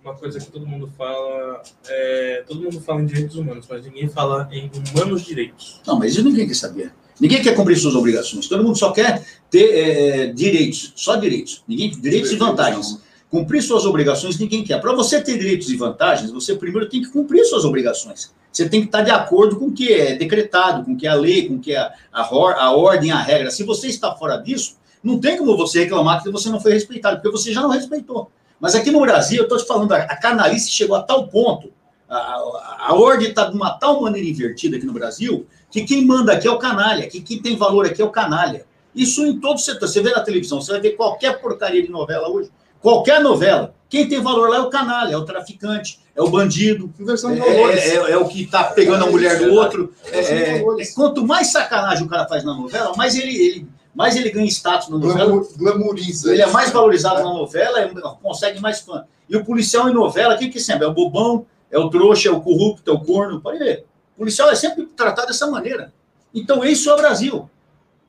Uma coisa que todo mundo fala, é, todo mundo fala em direitos humanos, mas ninguém fala em humanos direitos. Não, mas isso ninguém quer saber. Ninguém quer cumprir suas obrigações. Todo mundo só quer ter é, direitos, só direitos. Ninguém, direitos e vantagens. Cumprir suas obrigações ninguém quer. Para você ter direitos e vantagens, você primeiro tem que cumprir suas obrigações. Você tem que estar de acordo com o que é decretado, com o que é a lei, com o que é a, a, a ordem, a regra. Se você está fora disso, não tem como você reclamar que você não foi respeitado, porque você já não respeitou. Mas aqui no Brasil, eu estou te falando, a, canalice chegou a tal ponto, a, a, a ordem está de uma tal maneira invertida aqui no Brasil, que quem manda aqui é o canalha, que quem tem valor aqui é o canalha. Isso em todo setor. Você vê na televisão, você vai ver qualquer porcaria de novela hoje, qualquer novela. Quem tem valor lá é o canalha, é o traficante, é o bandido, é, é, é, é, o que está pegando a mulher do outro. É, é, quanto mais sacanagem o cara faz na novela, mais ele, ele, mais ele ganha status na novela. Glamoriza. Ele é mais valorizado na novela, consegue mais fã. E o policial em novela, quem que sempre? É o bobão, é o trouxa, é o corrupto, é o corno. Pode ver. O policial é sempre tratado dessa maneira. Então, isso é o Brasil.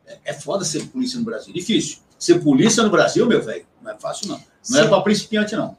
É, é foda ser polícia no Brasil. Difícil. Ser polícia no Brasil, meu velho, não é fácil, não. Não é Sim. é para principiante, não.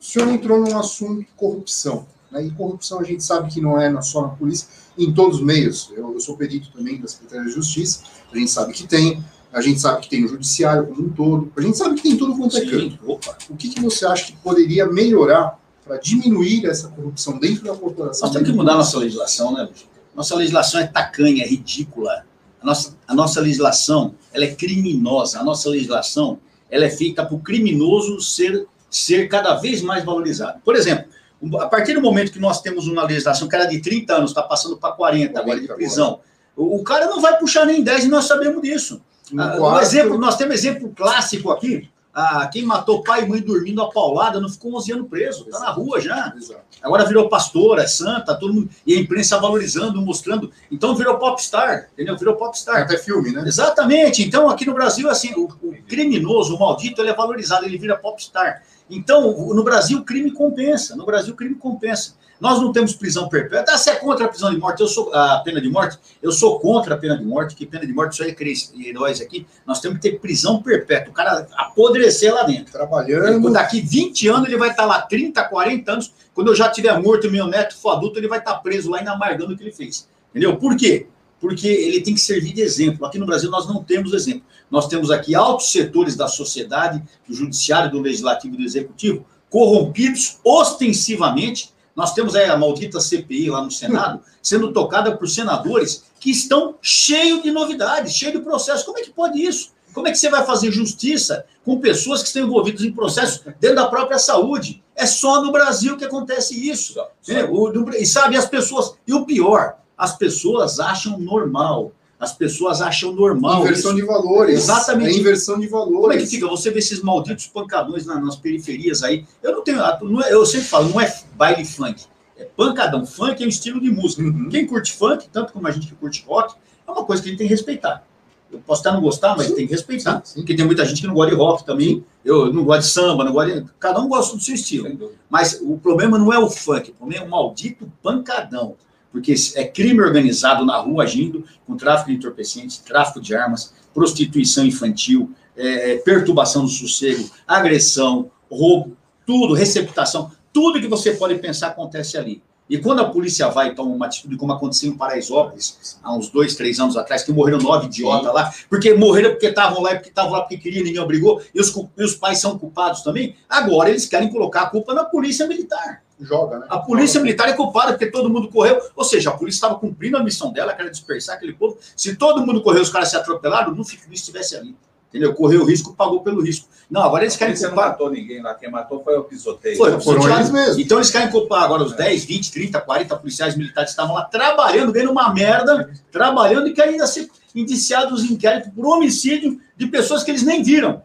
O senhor entrou num assunto corrupção. Né? E corrupção a gente sabe que não é só na polícia, em todos os meios. Eu, eu sou perito também da Secretaria de Justiça, a gente sabe que tem. A gente sabe que tem no judiciário como um todo. A gente sabe que tem tudo quanto é canto. O que, que você acha que poderia melhorar para diminuir essa corrupção dentro da corporação? Nós temos que mudar nossa legislação, né, Nossa legislação é tacanha, é ridícula. A nossa, a nossa legislação ela é criminosa. A nossa legislação ela é feita para o criminoso ser, ser cada vez mais valorizado. Por exemplo, a partir do momento que nós temos uma legislação que era de 30 anos, está passando para 40 agora de prisão, o, o, cara não vai puxar nem 10 e nós sabemos disso. Ah, um exemplo, nós temos exemplo clássico aqui, ah, quem matou pai e mãe dormindo a paulada não ficou 11 anos preso, está na rua já. Exato. Agora virou pastora, é santa, todo mundo, e a imprensa valorizando, mostrando. Então virou popstar, entendeu? Virou popstar. Até filme, né? Exatamente. Então aqui no Brasil, assim, o, o criminoso, o maldito, ele é valorizado, ele vira popstar. Então, no Brasil, o crime compensa. No Brasil, o crime compensa. Nós não temos prisão perpétua. Ah, você é contra a prisão de morte? Eu sou a pena de morte? Eu sou contra a pena de morte, que pena de morte só é heróis aqui. Nós temos que ter prisão perpétua. O cara apodrecer lá dentro. Trabalhando. Daqui 20 anos, ele vai estar lá 30, 40 anos. Quando eu já tiver morto meu neto for adulto, ele vai estar preso lá ainda amargando o que ele fez. Entendeu? Por quê? Porque ele tem que servir de exemplo. Aqui no Brasil, nós não temos exemplo. Nós temos aqui altos setores da sociedade, do judiciário, do legislativo e do executivo, corrompidos ostensivamente nós temos aí a maldita CPI lá no Senado, sendo tocada por senadores que estão cheios de novidades, cheios de processos. Como é que pode isso? Como é que você vai fazer justiça com pessoas que estão envolvidas em processos dentro da própria saúde? É só no Brasil que acontece isso. E sabe, as pessoas. E o pior, as pessoas acham normal as pessoas acham normal. Inversão isso. de valores. Exatamente. É inversão de valores. Como é que fica? Você vê esses malditos pancadões nas, nas periferias aí. Eu não tenho. É, eu sempre falo, não é baile funk. É pancadão. Funk é um estilo de música. Uhum. Quem curte funk, tanto como a gente que curte rock, é uma coisa que a gente tem que respeitar. Eu posso estar não gostar, mas sim, tem que respeitar. Sim, sim. Porque tem muita gente que não gosta de rock também. Eu não gosto de samba, não gosto de... Cada um gosta do seu estilo. Mas o problema não é o funk, o problema é o maldito pancadão porque é crime organizado na rua agindo com tráfico de entorpecentes, tráfico de armas, prostituição infantil, é, é, perturbação do sossego, agressão, roubo, tudo, receptação, tudo que você pode pensar acontece ali. E quando a polícia vai e toma uma atitude, como aconteceu em Paraisópolis, há uns dois, três anos atrás, que morreram nove idiotas lá, porque morreram porque estavam lá, porque estavam lá porque queriam, ninguém obrigou, e os, e os pais são culpados também, agora eles querem colocar a culpa na polícia militar joga, né? A polícia joga. militar é culpada porque todo mundo correu. Ou seja, a polícia estava cumprindo a missão dela, que era dispersar aquele povo. Se todo mundo correu, os caras se atropelaram, não estivesse ali. Entendeu? Correu o risco, pagou pelo risco. Não, agora eles querem culpar. não matou ninguém lá, quem matou foi o pisoteio. Foi, foram eles mesmo. Então eles querem culpar agora os 10, 20, 30, 40 policiais militares que estavam lá trabalhando, ganhando uma merda, trabalhando e querem ainda ser indiciados em inquérito por homicídio de pessoas que eles nem viram.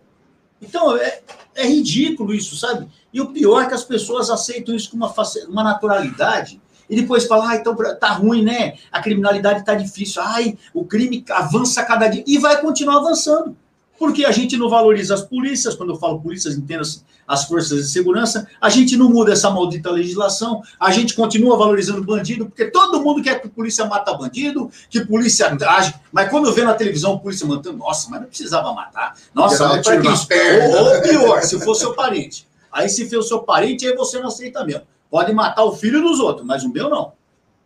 Então, é, é ridículo isso, sabe? E o pior é que as pessoas aceitam isso com uma, uma naturalidade e depois falam, ah, então tá ruim, né? A criminalidade tá difícil, ai, o crime avança cada dia e vai continuar avançando. Porque a gente não valoriza as polícias, quando eu falo polícias, entenda-se as forças de segurança, a gente não muda essa maldita legislação, a gente continua valorizando bandido, porque todo mundo quer que a polícia mata bandido, que a polícia age, mas quando vê na televisão a polícia matando, nossa, mas não precisava matar. Nossa, mas para Ou, ou pior, se for seu parente. Aí se for seu parente, aí você não aceita mesmo. Pode matar o filho dos outros, mas o meu não.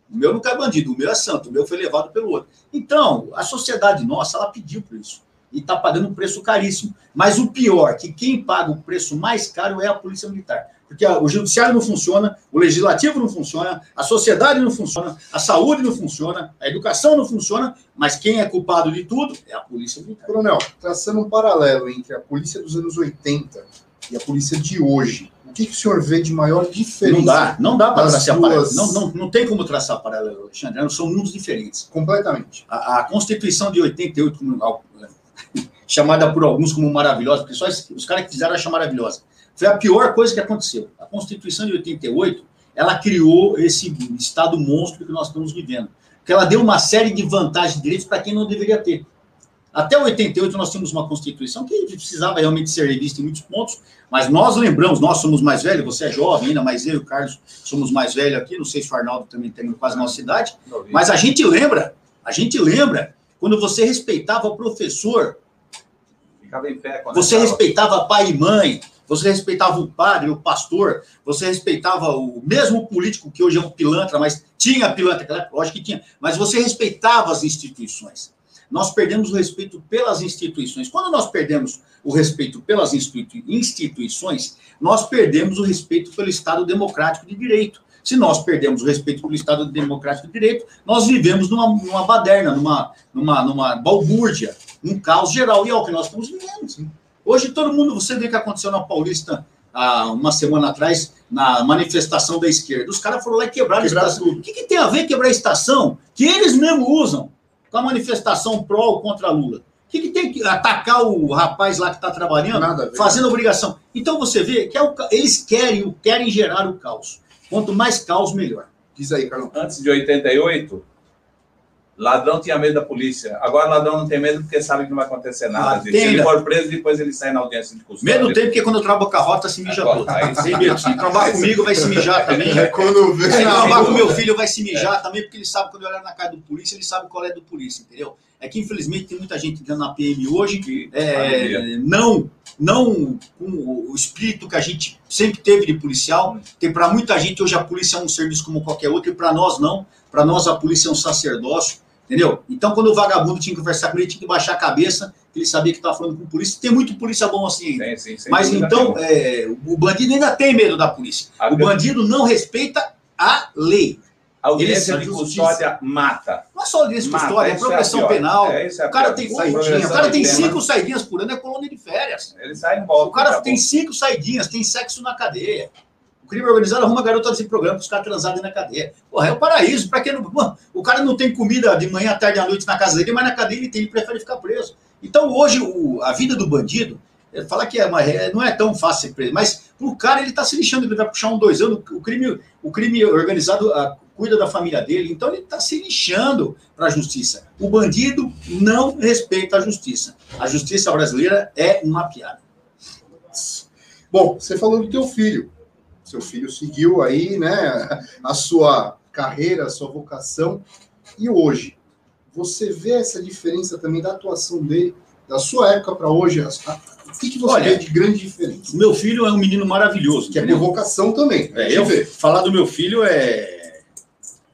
O meu não é bandido, o meu é santo, o meu foi levado pelo outro. Então, a sociedade nossa, ela pediu por isso. e está pagando um preço caríssimo. Mas o pior, que quem paga o preço mais caro é a Polícia Militar. Porque o judiciário não funciona, o legislativo não funciona, a sociedade não funciona, a saúde não funciona, a educação não funciona, mas quem é culpado de tudo é a Polícia Militar. Coronel, traçando um paralelo entre a polícia dos anos 80 e a polícia de hoje, o que, que o senhor vê de maior diferença? Não dá, não dá para traçar duas... paralelo. Não, não, não tem como traçar paralelo, Alexandre. São mundos diferentes. Completamente. A, a Constituição de 88, chamada por alguns como maravilhosa, porque só os caras que fizeram acham maravilhosa. Foi a pior coisa que aconteceu. A Constituição de 88, ela criou esse estado monstro que nós estamos vivendo. Porque ela deu uma série de vantagens e direitos para quem não deveria ter. Até 88 nós tínhamos uma Constituição que precisava realmente ser revista em muitos pontos, mas nós lembramos, nós somos mais velhos, você é jovem ainda, mas eu e o Carlos somos mais velhos aqui, não sei se o Arnaldo também tem quase a nossa idade, mas a gente lembra, a gente lembra quando você respeitava o professor, você respeitava pai e mãe, você respeitava o padre, o pastor, você respeitava o mesmo político que hoje é um pilantra, mas tinha pilantra, lógico que tinha, mas você respeitava as instituições. Nós perdemos o respeito pelas instituições. Quando nós perdemos o respeito pelas instituições, nós perdemos o respeito pelo Estado democrático de direito. Se nós perdemos o respeito pelo Estado democrático de direito, nós vivemos numa, numa baderna, numa, numa, numa balbúrdia, num caos geral. E é o que nós estamos vivendo. Hoje todo mundo, você vê o que aconteceu na Paulista há uma semana atrás, na manifestação da esquerda. Os caras foram lá e quebraram Quebrar a estação. O que, que, tem a ver quebrar a estação que eles mesmos usam com a manifestação pró ou contra Lula? O que, que tem que atacar o rapaz lá que está trabalhando, fazendo obrigação? Então você vê que é o, eles querem, querem gerar o caos. Quanto mais caos, melhor. Diz aí, Carlos. Antes de 88, Ladrão tinha medo da polícia. Agora ladrão não tem medo porque sabe que não vai acontecer nada. Se ele for preso, depois ele sai na audiência de custódia. Medo tem porque quando eu trabalho com a rota, se mija todo. Tem medo. Se trabalhar comigo, vai se mijar também. É quando vê, se trabalhar com meu filho, vai se mijar é. também, porque ele sabe quando eu olhar na cara do polícia, ele sabe qual é do polícia, entendeu? É que, infelizmente, tem muita gente entrando na PM hoje que é, não, não com o espírito que a gente sempre teve de policial. Tem para muita gente hoje a polícia é um serviço como qualquer outro, e para nós não. Para nós a polícia é um sacerdócio Entendeu? Então, quando o vagabundo tinha que conversar com ele, tinha que baixar a cabeça, ele sabia que estava falando com polícia. Tem muito polícia bom assim ainda. Sim, sim, Mas então, é, o bandido ainda tem medo da polícia. A o bandido não respeita a lei. A audiência de custódia mata. Não é só audiência de custódia, é, é progressão é penal. É, é o cara tem saidinha. O cara tem cinco saidinhas por ano, é colônia de férias. Ele sai em volta. O cara tem cinco saidinhas, tem sexo na cadeia crime organizado arruma garota desse programa para os caras transarem na cadeia. Porra, é o paraíso. Para quem não. O cara não tem comida de manhã, tarde à noite na casa dele, mas na cadeia ele tem, ele prefere ficar preso. Então, hoje, o, a vida do bandido, fala que é uma, é, não é tão fácil ser preso, mas o cara ele está se lixando, ele vai puxar um dois anos. O crime, o crime organizado a, cuida da família dele, então ele está se lixando para a justiça. O bandido não respeita a justiça. A justiça brasileira é uma piada. Bom, você falou do teu filho seu filho seguiu aí, né, a sua carreira, a sua vocação. E hoje, você vê essa diferença também da atuação dele, da sua época para hoje? O que, que você Olha, vê de grande diferença? Meu filho é um menino maravilhoso. Que é vocação também. É, eu, falar do meu filho é,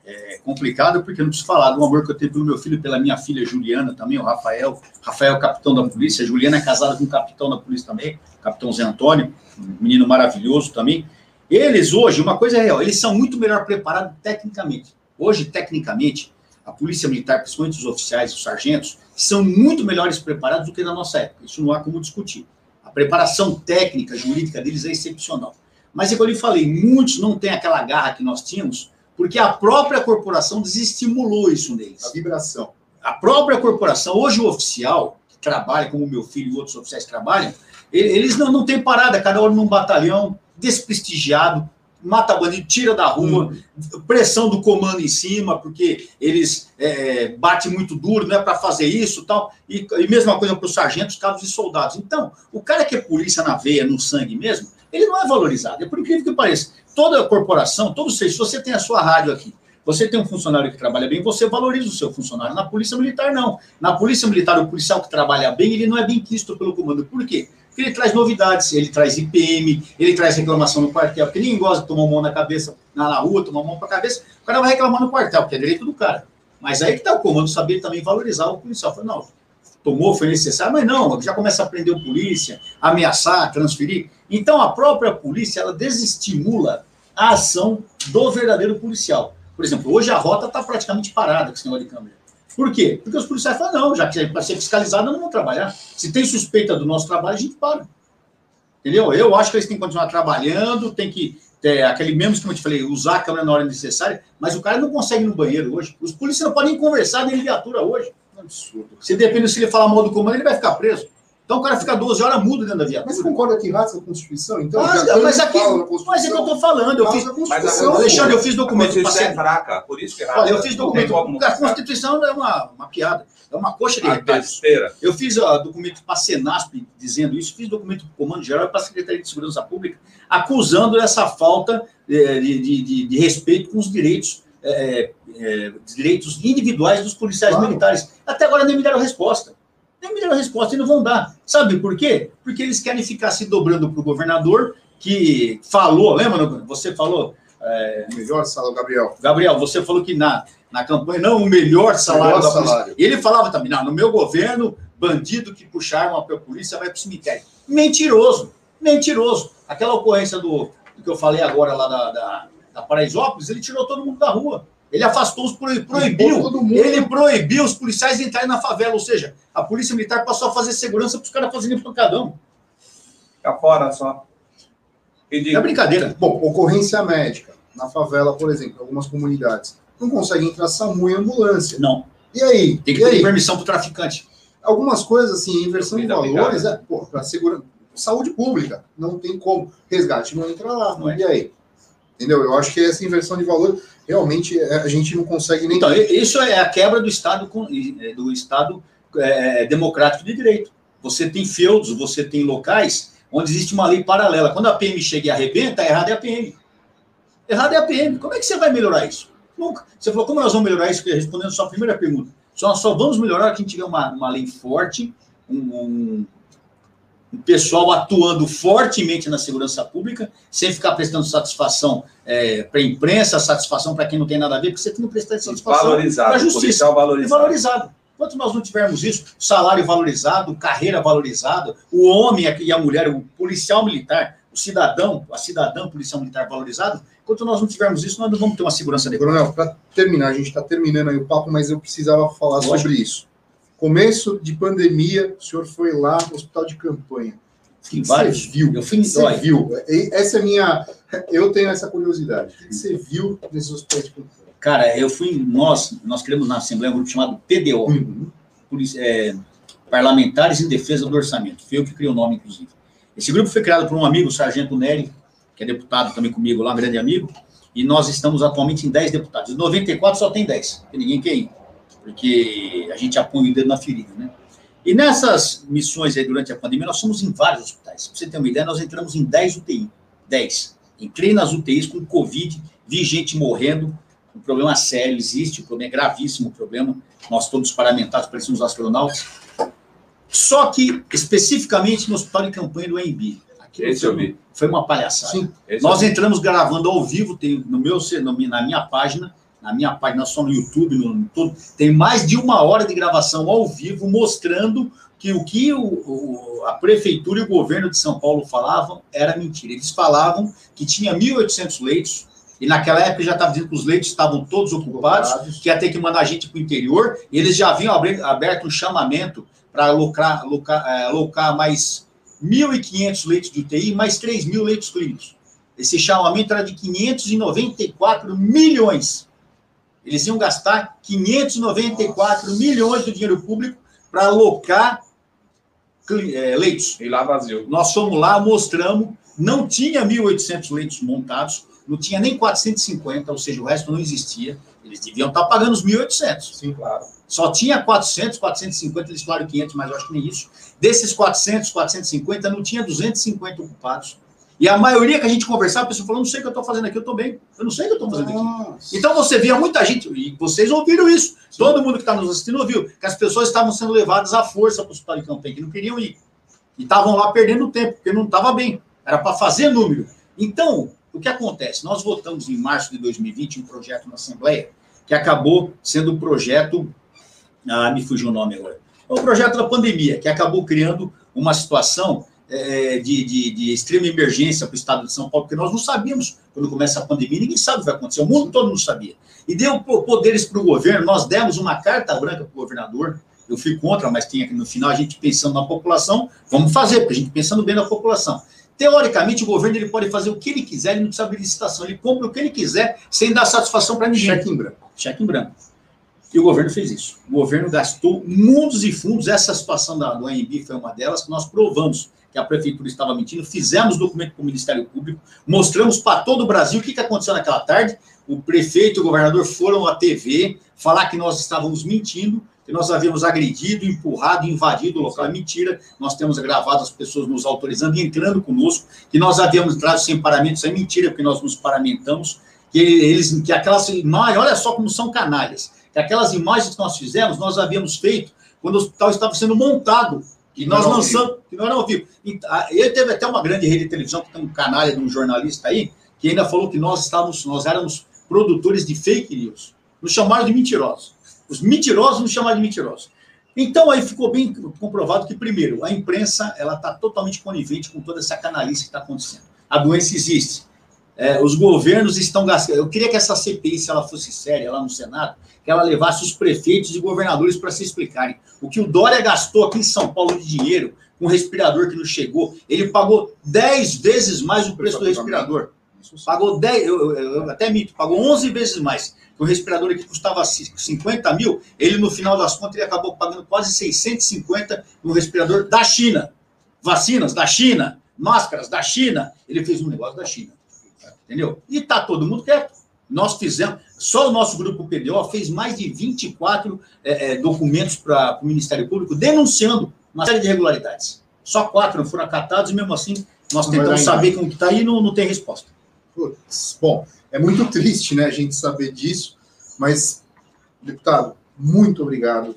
é complicado, porque eu não preciso falar do amor que eu tenho pelo meu filho, pela minha filha Juliana também, o Rafael. Rafael é capitão da polícia, a Juliana é casada com o capitão da polícia também, capitão Zé Antônio, um menino maravilhoso também. Eles hoje, uma coisa é real, eles são muito melhor preparados tecnicamente. Hoje, tecnicamente, a polícia militar, principalmente os oficiais, os sargentos, são muito melhores preparados do que na nossa época. Isso não há como discutir. A preparação técnica, jurídica deles é excepcional. Mas, como eu lhe falei, muitos não têm aquela garra que nós tínhamos, porque a própria corporação desestimulou isso neles. A vibração. A própria corporação, hoje o oficial, que trabalha, como meu filho e outros oficiais trabalham, eles não, não têm parada, cada hora num batalhão, desprestigiado, mata bandido, tira da rua, hum. pressão do comando em cima, porque eles é, batem muito duro, não é para fazer isso tal. E, e mesma coisa para os sargentos, cabos e soldados. Então, o cara que é polícia na veia, no sangue mesmo, ele não é valorizado. É por incrível que pareça. Toda corporação, todo se você tem a sua rádio aqui, você tem um funcionário que trabalha bem, você valoriza o seu funcionário. Na polícia militar, não. Na polícia militar, o policial que trabalha bem, ele não é bem quisto pelo comando. Por quê? Porque ele traz novidades, ele traz IPM, ele traz reclamação no quartel, porque ninguém gosta de tomar mão na cabeça, na rua, tomar mão para a cabeça, o cara vai reclamar no quartel, porque é direito do cara. Mas aí que está o comando saber também valorizar o policial. Fala, não, tomou, foi necessário, mas não, já começa a prender o polícia, ameaçar, transferir. Então, a própria polícia, ela desestimula a ação do verdadeiro policial. Por exemplo, hoje a rota está praticamente parada com esse negócio de câmera. Por quê? Porque os policiais falam, não, já que é para ser fiscalizado, não vão trabalhar. Se tem suspeita do nosso trabalho, a gente para. Entendeu? Eu acho que eles têm que continuar trabalhando, tem que ter aquele mesmo que eu te falei, usar a câmera na hora necessária, mas o cara não consegue ir no banheiro hoje. Os policiais não podem conversar nem viatura hoje. É um absurdo. Se depende se ele falar mal do comando, ele vai ficar preso. Então o cara fica 12 horas mudo dentro da viatura. Mas você concorda que rasga a Constituição? Então, mas, mas, aqui, mas é que eu estou falando. Eu fiz, mas a, Alexandre, eu fiz documento. Você é fraca, por isso que é Olha, eu fiz documento. A Constituição é uma, uma piada. É uma coxa de retalhos. Eu fiz uh, documento para a Senasp dizendo isso, fiz documento para o Comando Geral e para a Secretaria de Segurança Pública, acusando essa falta eh, de, de, de, de, respeito com os direitos, é, é, direitos individuais dos policiais claro. militares. Até agora nem me deram resposta. Nem me deram resposta e não vão dar. Sabe por quê? Porque eles querem ficar se dobrando para o governador, que falou, lembra? Você falou. É, melhor salário, Gabriel. Gabriel, você falou que na, na campanha, não, o melhor salário melhor da. Salário. Ele falava também, não, no meu governo, bandido que puxar uma a polícia vai para o cemitério. Mentiroso, mentiroso. Aquela ocorrência do, do que eu falei agora lá da, da, da Paraisópolis, ele tirou todo mundo da rua. Ele afastou os proibiu. Ele proibiu os policiais de entrarem na favela. Ou seja, a polícia militar passou a fazer segurança para os caras fazerem pancadão. Fica fora só. É brincadeira. Bom, ocorrência médica. Na favela, por exemplo, em algumas comunidades não consegue entrar SAMU e ambulância. Não. E aí? Tem que ter permissão para o traficante. Algumas coisas, assim, inversão de valores, é, para segurança, saúde pública, não tem como. Resgate não entra lá, não é? e aí? Entendeu? Eu acho que essa inversão de valor, realmente, é, a gente não consegue nem... Então, isso é a quebra do Estado, é, do Estado é, democrático de direito. Você tem feudos, você tem locais onde existe uma lei paralela. Quando a PM chega e arrebenta, errado é a PM. Errado é a PM. Como é que você vai melhorar isso? Nunca. Você falou, como nós vamos melhorar isso? Respondendo a sua primeira pergunta. Só, só vamos melhorar gente tiver uma, uma lei forte, um, um, um, pessoal atuando fortemente na segurança pública, sem ficar prestando satisfação é, para a imprensa, satisfação para quem não tem nada a ver, porque você tem que prestar satisfação para a justiça. Valorizado. valorizado. Enquanto nós não tivermos isso, salário valorizado, carreira valorizada, o homem e a mulher, o policial militar, o cidadão, a cidadã policial militar valorizado, enquanto nós não tivermos isso, nós não vamos ter uma segurança adequada. Coronel, para terminar, a gente está terminando aí o papo, mas eu precisava falar Lógico. sobre isso. Começo de pandemia, o senhor foi lá no hospital de campanha. Que. Você viu? Eu fui você viu? Essa é minha. Eu tenho essa curiosidade. O que você viu nesses hospitais de campanha? Cara, eu fui. Nós, nós criamos na Assembleia um grupo chamado PDO uhum. é, Parlamentares em Defesa do Orçamento. Foi eu que criei o nome, inclusive. Esse grupo foi criado por um amigo, o Sargento Nery, que é deputado também comigo lá, um grande amigo, e nós estamos atualmente em 10 deputados. Em 94 só tem 10, porque ninguém quer ir, porque a gente apunha o dedo na ferida, né? E nessas missões aí durante a pandemia, nós fomos em vários hospitais. Para você ter uma ideia, nós entramos em 10 UTI. 10. Entrei nas UTIs com Covid, vi gente morrendo, um problema sério existe, o um problema é gravíssimo, o problema. Nós todos parlamentares parecemos astronautas. Só que, especificamente no hospital de campanha do EMB. Vi. Foi uma palhaçada. Sim, Nós entramos gravando ao vivo, tem no meu, na minha página, na minha página só no YouTube, no, no tem mais de uma hora de gravação ao vivo mostrando que o que o, o, a prefeitura e o governo de São Paulo falavam era mentira. Eles falavam que tinha 1.800 leitos, e naquela época já estava dizendo que os leitos estavam todos ocupados, ocupados. que ia ter que mandar gente para o interior. Eles já haviam aberto um chamamento para alocar, alocar, é, alocar mais 1.500 leitos de UTI, mais 3 mil leitos clínicos. Esse chamamento era de 594 milhões. Eles iam gastar 594 Nossa. milhões do dinheiro público para alocar é, leitos. E lá vazio. Nós fomos lá, mostramos, não tinha 1.800 leitos montados, não tinha nem 450, ou seja, o resto não existia. Eles deviam estar pagando os 1.800. Sim, claro. Só tinha 400, 450, eles falaram 500, mas eu acho que nem isso. Desses 400, 450, não tinha 250 ocupados. E a maioria que a gente conversava, a pessoa falou, não sei o que eu estou fazendo aqui, eu estou bem. Eu não sei o que eu estou fazendo Nossa. aqui. Então você via muita gente, e vocês ouviram isso, Sim. todo mundo que está nos assistindo ouviu, que as pessoas estavam sendo levadas à força para o hospital de campanha, que não queriam ir. E estavam lá perdendo tempo, porque não estava bem. Era para fazer número. Então, o que acontece? Nós votamos em março de 2020 um projeto na Assembleia que acabou sendo um projeto. Ah, me fugiu o nome agora. É o projeto da pandemia, que acabou criando uma situação é, de, de, de, extrema emergência para o estado de São Paulo, porque nós não sabíamos quando começa a pandemia, ninguém sabe o que vai acontecer, o mundo todo não sabia. E deu poderes para o governo, nós demos uma carta branca para o governador, eu fui contra, mas tem aqui no final a gente pensando na população, vamos fazer, porque a gente pensando bem na população. Teoricamente, o governo ele pode fazer o que ele quiser, ele não precisa de licitação, ele compra o que ele quiser, sem dar satisfação para ninguém. Cheque em branco. Cheque em branco. E o governo fez isso. O governo gastou mundos e fundos. Essa situação da, do AMB foi uma delas que nós provamos que a prefeitura estava mentindo. Fizemos documento para o Ministério Público, mostramos para todo o Brasil o que, que aconteceu naquela tarde. O prefeito e o governador foram à TV falar que nós estávamos mentindo que nós havíamos agredido, empurrado, invadido o local. É mentira. Nós temos gravado as pessoas nos autorizando e entrando conosco, que nós havíamos entrado sem paramento. Isso é mentira, porque nós nos paramentamos. Que eles, que aquelas imagens, olha só como são canalhas. Que aquelas imagens que nós fizemos, nós havíamos feito quando o hospital estava sendo montado. E nós lançamos, que nós não vimos. Ele teve até uma grande rede de televisão, que tem um canalha de um jornalista aí, que ainda falou que nós estávamos, nós éramos produtores de fake news. Nos chamaram de mentirosos. Os mentirosos nos chamaram de mentirosos. Então, aí ficou bem comprovado que, primeiro, a imprensa ela está totalmente conivente com toda essa canalice que está acontecendo. A doença existe. É, os governos estão gastando. Eu queria que essa CPI, se ela fosse séria lá no Senado, que ela levasse os prefeitos e governadores para se explicarem. O que o Dória gastou aqui em São Paulo de dinheiro com um respirador que não chegou, ele pagou 10 vezes mais o preço do respirador. Pagou 10, eu, eu, eu até mito, pagou 11 vezes mais que o respirador aqui custava 50 mil, ele no final das contas ele acabou pagando quase 650 no respirador da China. Vacinas da China, máscaras da China, ele fez um negócio da China. Entendeu? E tá todo mundo quieto. Nós fizemos, só o nosso grupo PDO fez mais de 24 é, é, documentos para o Ministério Público denunciando uma série de irregularidades. Só quatro não foram acatados e mesmo assim nós tentamos saber como que está e não, não tem resposta. Putz, bom, é muito triste, né, a gente saber disso, mas, deputado, muito obrigado.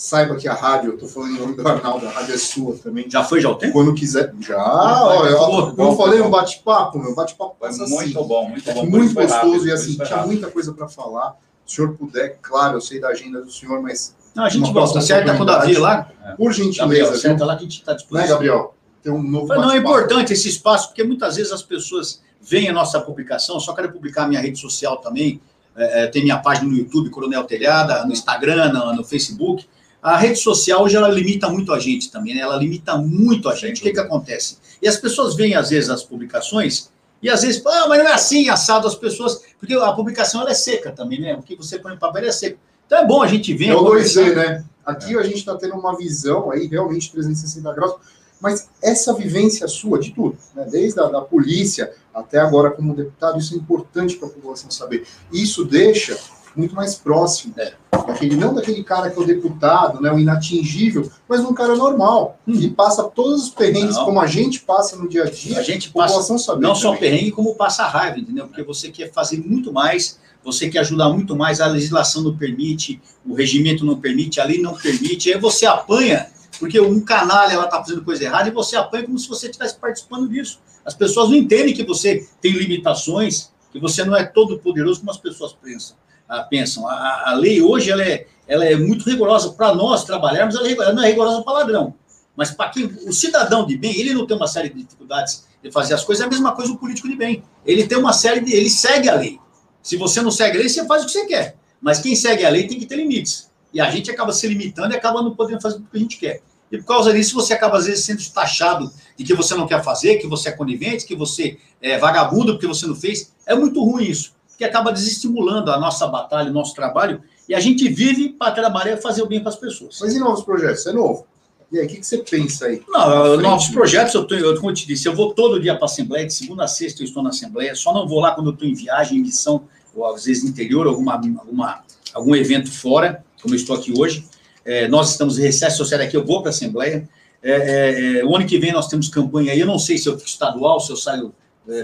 Saiba que a rádio, eu estou falando em nome do Arnaldo, a rádio é sua também. Já foi já o tempo? Quando quiser. Já, ó, eu, eu, eu falei um bate-papo, meu bate-papo passa assim. Muito bom, muito bom. Muito gostoso rápido, e assim, tinha muita coisa para falar. Se o senhor puder, claro, eu sei da agenda do senhor, mas. Não, a gente volta, certa com o Davi lá. Por gentileza. Gabriel, certa lá que a gente está disponível. Né, Gabriel? Tem um novo Não, é importante esse espaço, porque muitas vezes as pessoas veem a nossa publicação, só quero publicar a minha rede social também, é, é, tem minha página no YouTube, Coronel Telhada, no Instagram, no, no, Facebook. A rede social hoje ela limita muito a gente também, né? Ela limita muito a gente. O que, que acontece? E as pessoas veem, às vezes, as publicações, e às vezes, ah, mas não é assim, assado as pessoas, porque a publicação ela é seca também, né? O que você põe no papel é seco. Então é bom a gente ver. É o 2 né? Aqui a gente está tendo uma visão aí realmente 360 graus mas essa vivência sua de tudo, né? desde a da polícia até agora como deputado, isso é importante para a população saber. Isso deixa muito mais próximo, né? Daquele, não daquele cara que é o deputado, né, o inatingível, mas um cara normal, hum. que passa todos os perrengues não. como a gente passa no dia a dia. A gente passa saber não também. só perrengue, como passa raiva, entendeu? Porque você quer fazer muito mais, você quer ajudar muito mais, a legislação não permite, o regimento não permite, a lei não permite, aí você apanha porque um canalha ela está fazendo coisa errada e você apanha como se você estivesse participando disso. As pessoas não entendem que você tem limitações, que você não é todo poderoso como as pessoas pensam. Ah, pensam. A, a, lei hoje ela é, ela é muito rigorosa. Para nós trabalharmos, ela, é ela não é rigorosa para ladrão. Mas para quem o cidadão de bem, ele não tem uma série de dificuldades de fazer as coisas, é a mesma coisa o político de bem. Ele tem uma série de. Ele segue a lei. Se você não segue a lei, você faz o que você quer. Mas quem segue a lei tem que ter limites. E a gente acaba se limitando e acaba não podendo fazer o que a gente quer. E por causa disso, você acaba, às vezes, sendo taxado de que você não quer fazer, que você é conivente, que você é vagabundo porque você não fez. É muito ruim isso, porque acaba desestimulando a nossa batalha, o nosso trabalho, e a gente vive para trabalhar e fazer o bem para as pessoas. Mas e novos projetos? É novo? E aí, o que, que você pensa aí? Não, novos projetos, eu, como eu te disse, eu vou todo dia para a Assembleia, de segunda a sexta eu estou na Assembleia, só não vou lá quando eu estou em viagem, em missão, ou às vezes no interior, alguma, alguma, algum evento fora, como eu estou aqui hoje. É, nós estamos em recesso, se eu sair daqui, eu vou para a Assembleia. É, é, é, o ano que vem nós temos campanha aí, eu não sei se eu fico estadual, se eu saio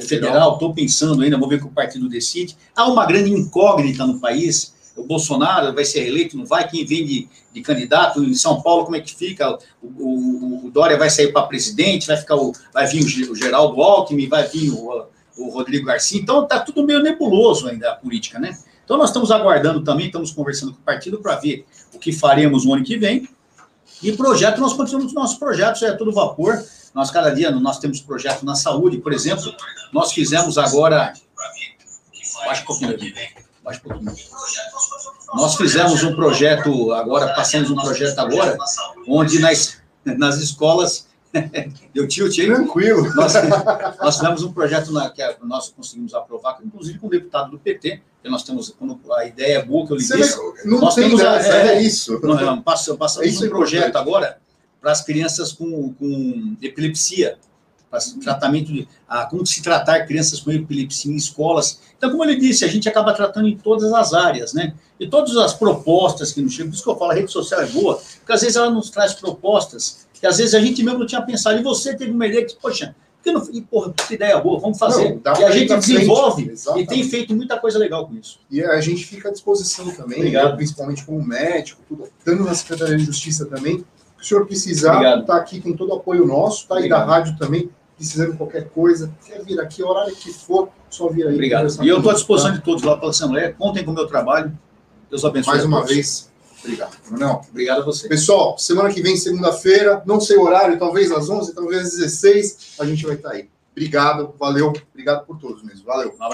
federal, estou pensando ainda, vou ver que o partido decide. Há uma grande incógnita no país, o Bolsonaro vai ser eleito, não vai, quem vem de, de candidato em São Paulo, como é que fica? O, o, o Dória vai sair para presidente, vai ficar o, vai vir o, o Geraldo Alckmin, vai vir o, o Rodrigo Garcia, então está tudo meio nebuloso ainda a política, né? Então nós estamos aguardando também, estamos conversando com o partido para ver o que faremos no ano que vem. E projeto, nós continuamos nossos projetos, é tudo vapor. Nós, cada dia, nós temos projeto na saúde, por exemplo. Nós fizemos agora. Baixa um pouquinho aqui. Baixa um pouquinho. Nós fizemos um projeto agora, passamos um projeto agora, onde nas, nas escolas. Deu tilt aí? Tranquilo. Nós, nós fizemos um projeto na, que nós conseguimos aprovar, inclusive com o deputado do PT, que nós temos, a ideia é boa que eu lhe disse. Não nós tem temos, é, é, isso. Não, passamos, passamos isso um é projeto importante. agora para as crianças com, com epilepsia, para tratamento de ah, como se tratar crianças com epilepsia em escolas. Então, como ele disse, a gente acaba tratando em todas as áreas, né? E todas as propostas que nos chegam, por isso que eu falo, a rede social é boa, porque às vezes ela nos traz propostas que às vezes a gente mesmo não tinha pensado, e você teve uma ideia que, poxa, que não, e, porra, que ideia boa, vamos fazer. Não, e a gente desenvolve e tem feito muita coisa legal com isso. E a gente fica à disposição também, eu, principalmente como médico, tudo, tanto na Secretaria de Justiça também. Se o senhor precisar, está aqui, tem todo o apoio nosso, tá aí da rádio também, precisando de qualquer coisa, quer vir aqui, horário que for, só vir aí. Obrigado. E eu estou à disposição tá? de todos lá pela Assembleia, contem com o meu trabalho. Deus abençoe. Mais uma vez. Obrigado. Não. Obrigado a você. Pessoal, semana que vem, segunda-feira, não sei o horário, talvez às 11, talvez às 16, a gente vai estar aí. Obrigado, valeu, obrigado por todos mesmo. Valeu. Um